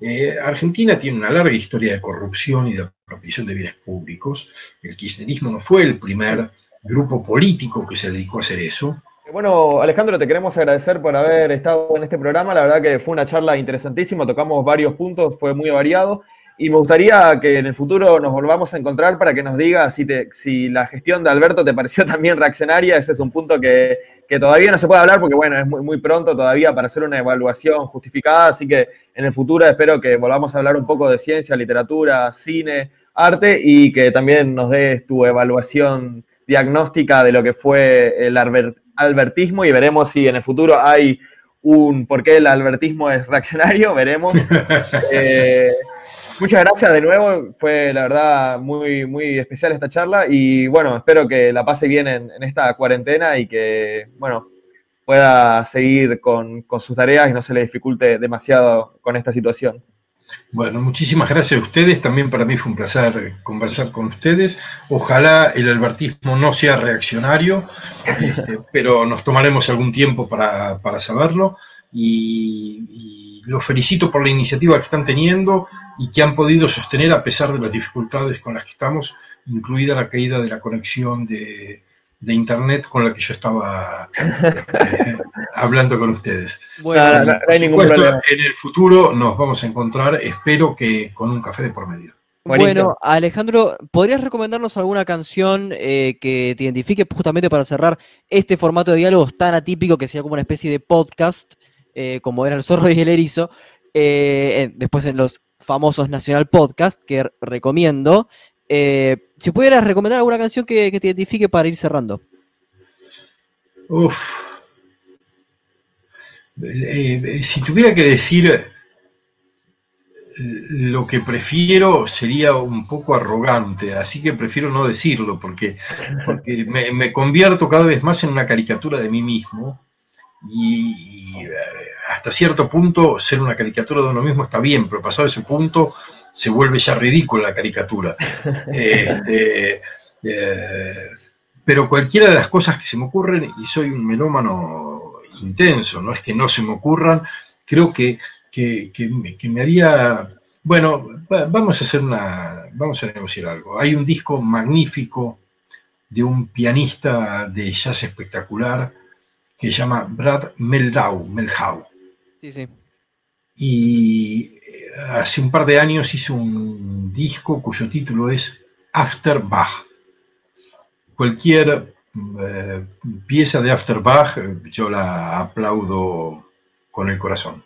Eh, Argentina tiene una larga historia de corrupción y de apropiación de bienes públicos. El kirchnerismo no fue el primer grupo político que se dedicó a hacer eso. Bueno, Alejandro, te queremos agradecer por haber estado en este programa. La verdad que fue una charla interesantísima, tocamos varios puntos, fue muy variado. Y me gustaría que en el futuro nos volvamos a encontrar para que nos digas si, la gestión de Alberto te pareció también reaccionaria. Ese es un punto que, todavía no se puede hablar porque, bueno, es muy, pronto todavía para hacer una evaluación justificada. Así que en el futuro espero que volvamos a hablar un poco de ciencia, literatura, cine, arte y que también nos des tu evaluación diagnóstica de lo que fue el albertismo y veremos si en el futuro hay un por qué el albertismo es reaccionario, veremos. Eh, muchas gracias de nuevo, fue la verdad muy, muy especial esta charla y bueno, espero que la pase bien en, esta cuarentena y que, bueno, pueda seguir con, con sus tareas y no se le dificulte demasiado con esta situación. Bueno, muchísimas gracias a ustedes. También para mí fue un placer conversar con ustedes. Ojalá el albertismo no sea reaccionario, este, pero nos tomaremos algún tiempo para, saberlo. Y, y, los felicito por la iniciativa que están teniendo y que han podido sostener a pesar de las dificultades con las que estamos, incluida la caída de la conexión de, de internet con la que yo estaba este, hablando con ustedes. Bueno, no, hay ningún problema. En el futuro nos vamos a encontrar, espero que con un café de por medio. Bueno, Alejandro, ¿podrías recomendarnos alguna canción eh, que te identifique justamente para cerrar este formato de diálogos tan atípico que sea como una especie de podcast, eh, como era El Zorro y el Erizo, eh, después en los famosos Nacional Podcast, que recomiendo, eh, si pudieras recomendar alguna canción que, te identifique para ir cerrando. Eh, si tuviera que decir eh, lo que prefiero sería un poco arrogante, así que prefiero no decirlo porque, me, convierto cada vez más en una caricatura de mí mismo y, hasta cierto punto ser una caricatura de uno mismo está bien, pero pasado ese punto se vuelve ya ridícula la caricatura. Este, eh, pero cualquiera de las cosas que se me ocurren, y soy un melómano intenso, no es que no se me ocurran, creo que, que, me, haría... Bueno, vamos a hacer una... Vamos a negociar algo. Hay un disco magnífico de un pianista de jazz espectacular que se llama Brad Meldau, Meldau. Sí, sí. Y hace un par de años hizo un disco cuyo título es After Bach. Cualquier eh, pieza de After Bach yo la aplaudo con el corazón.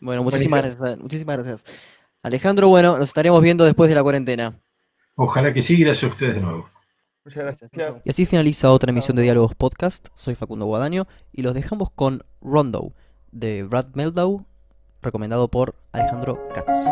Bueno, muchísimas gracias, muchísimas gracias. Alejandro, bueno, nos estaremos viendo después de la cuarentena. Ojalá que sí, gracias a ustedes de nuevo. Muchas gracias. Y así finaliza otra emisión de Diálogos Podcast. Soy Facundo Guadaño y los dejamos con Rondo de Brad Meldau, recomendado por Alejandro Katz.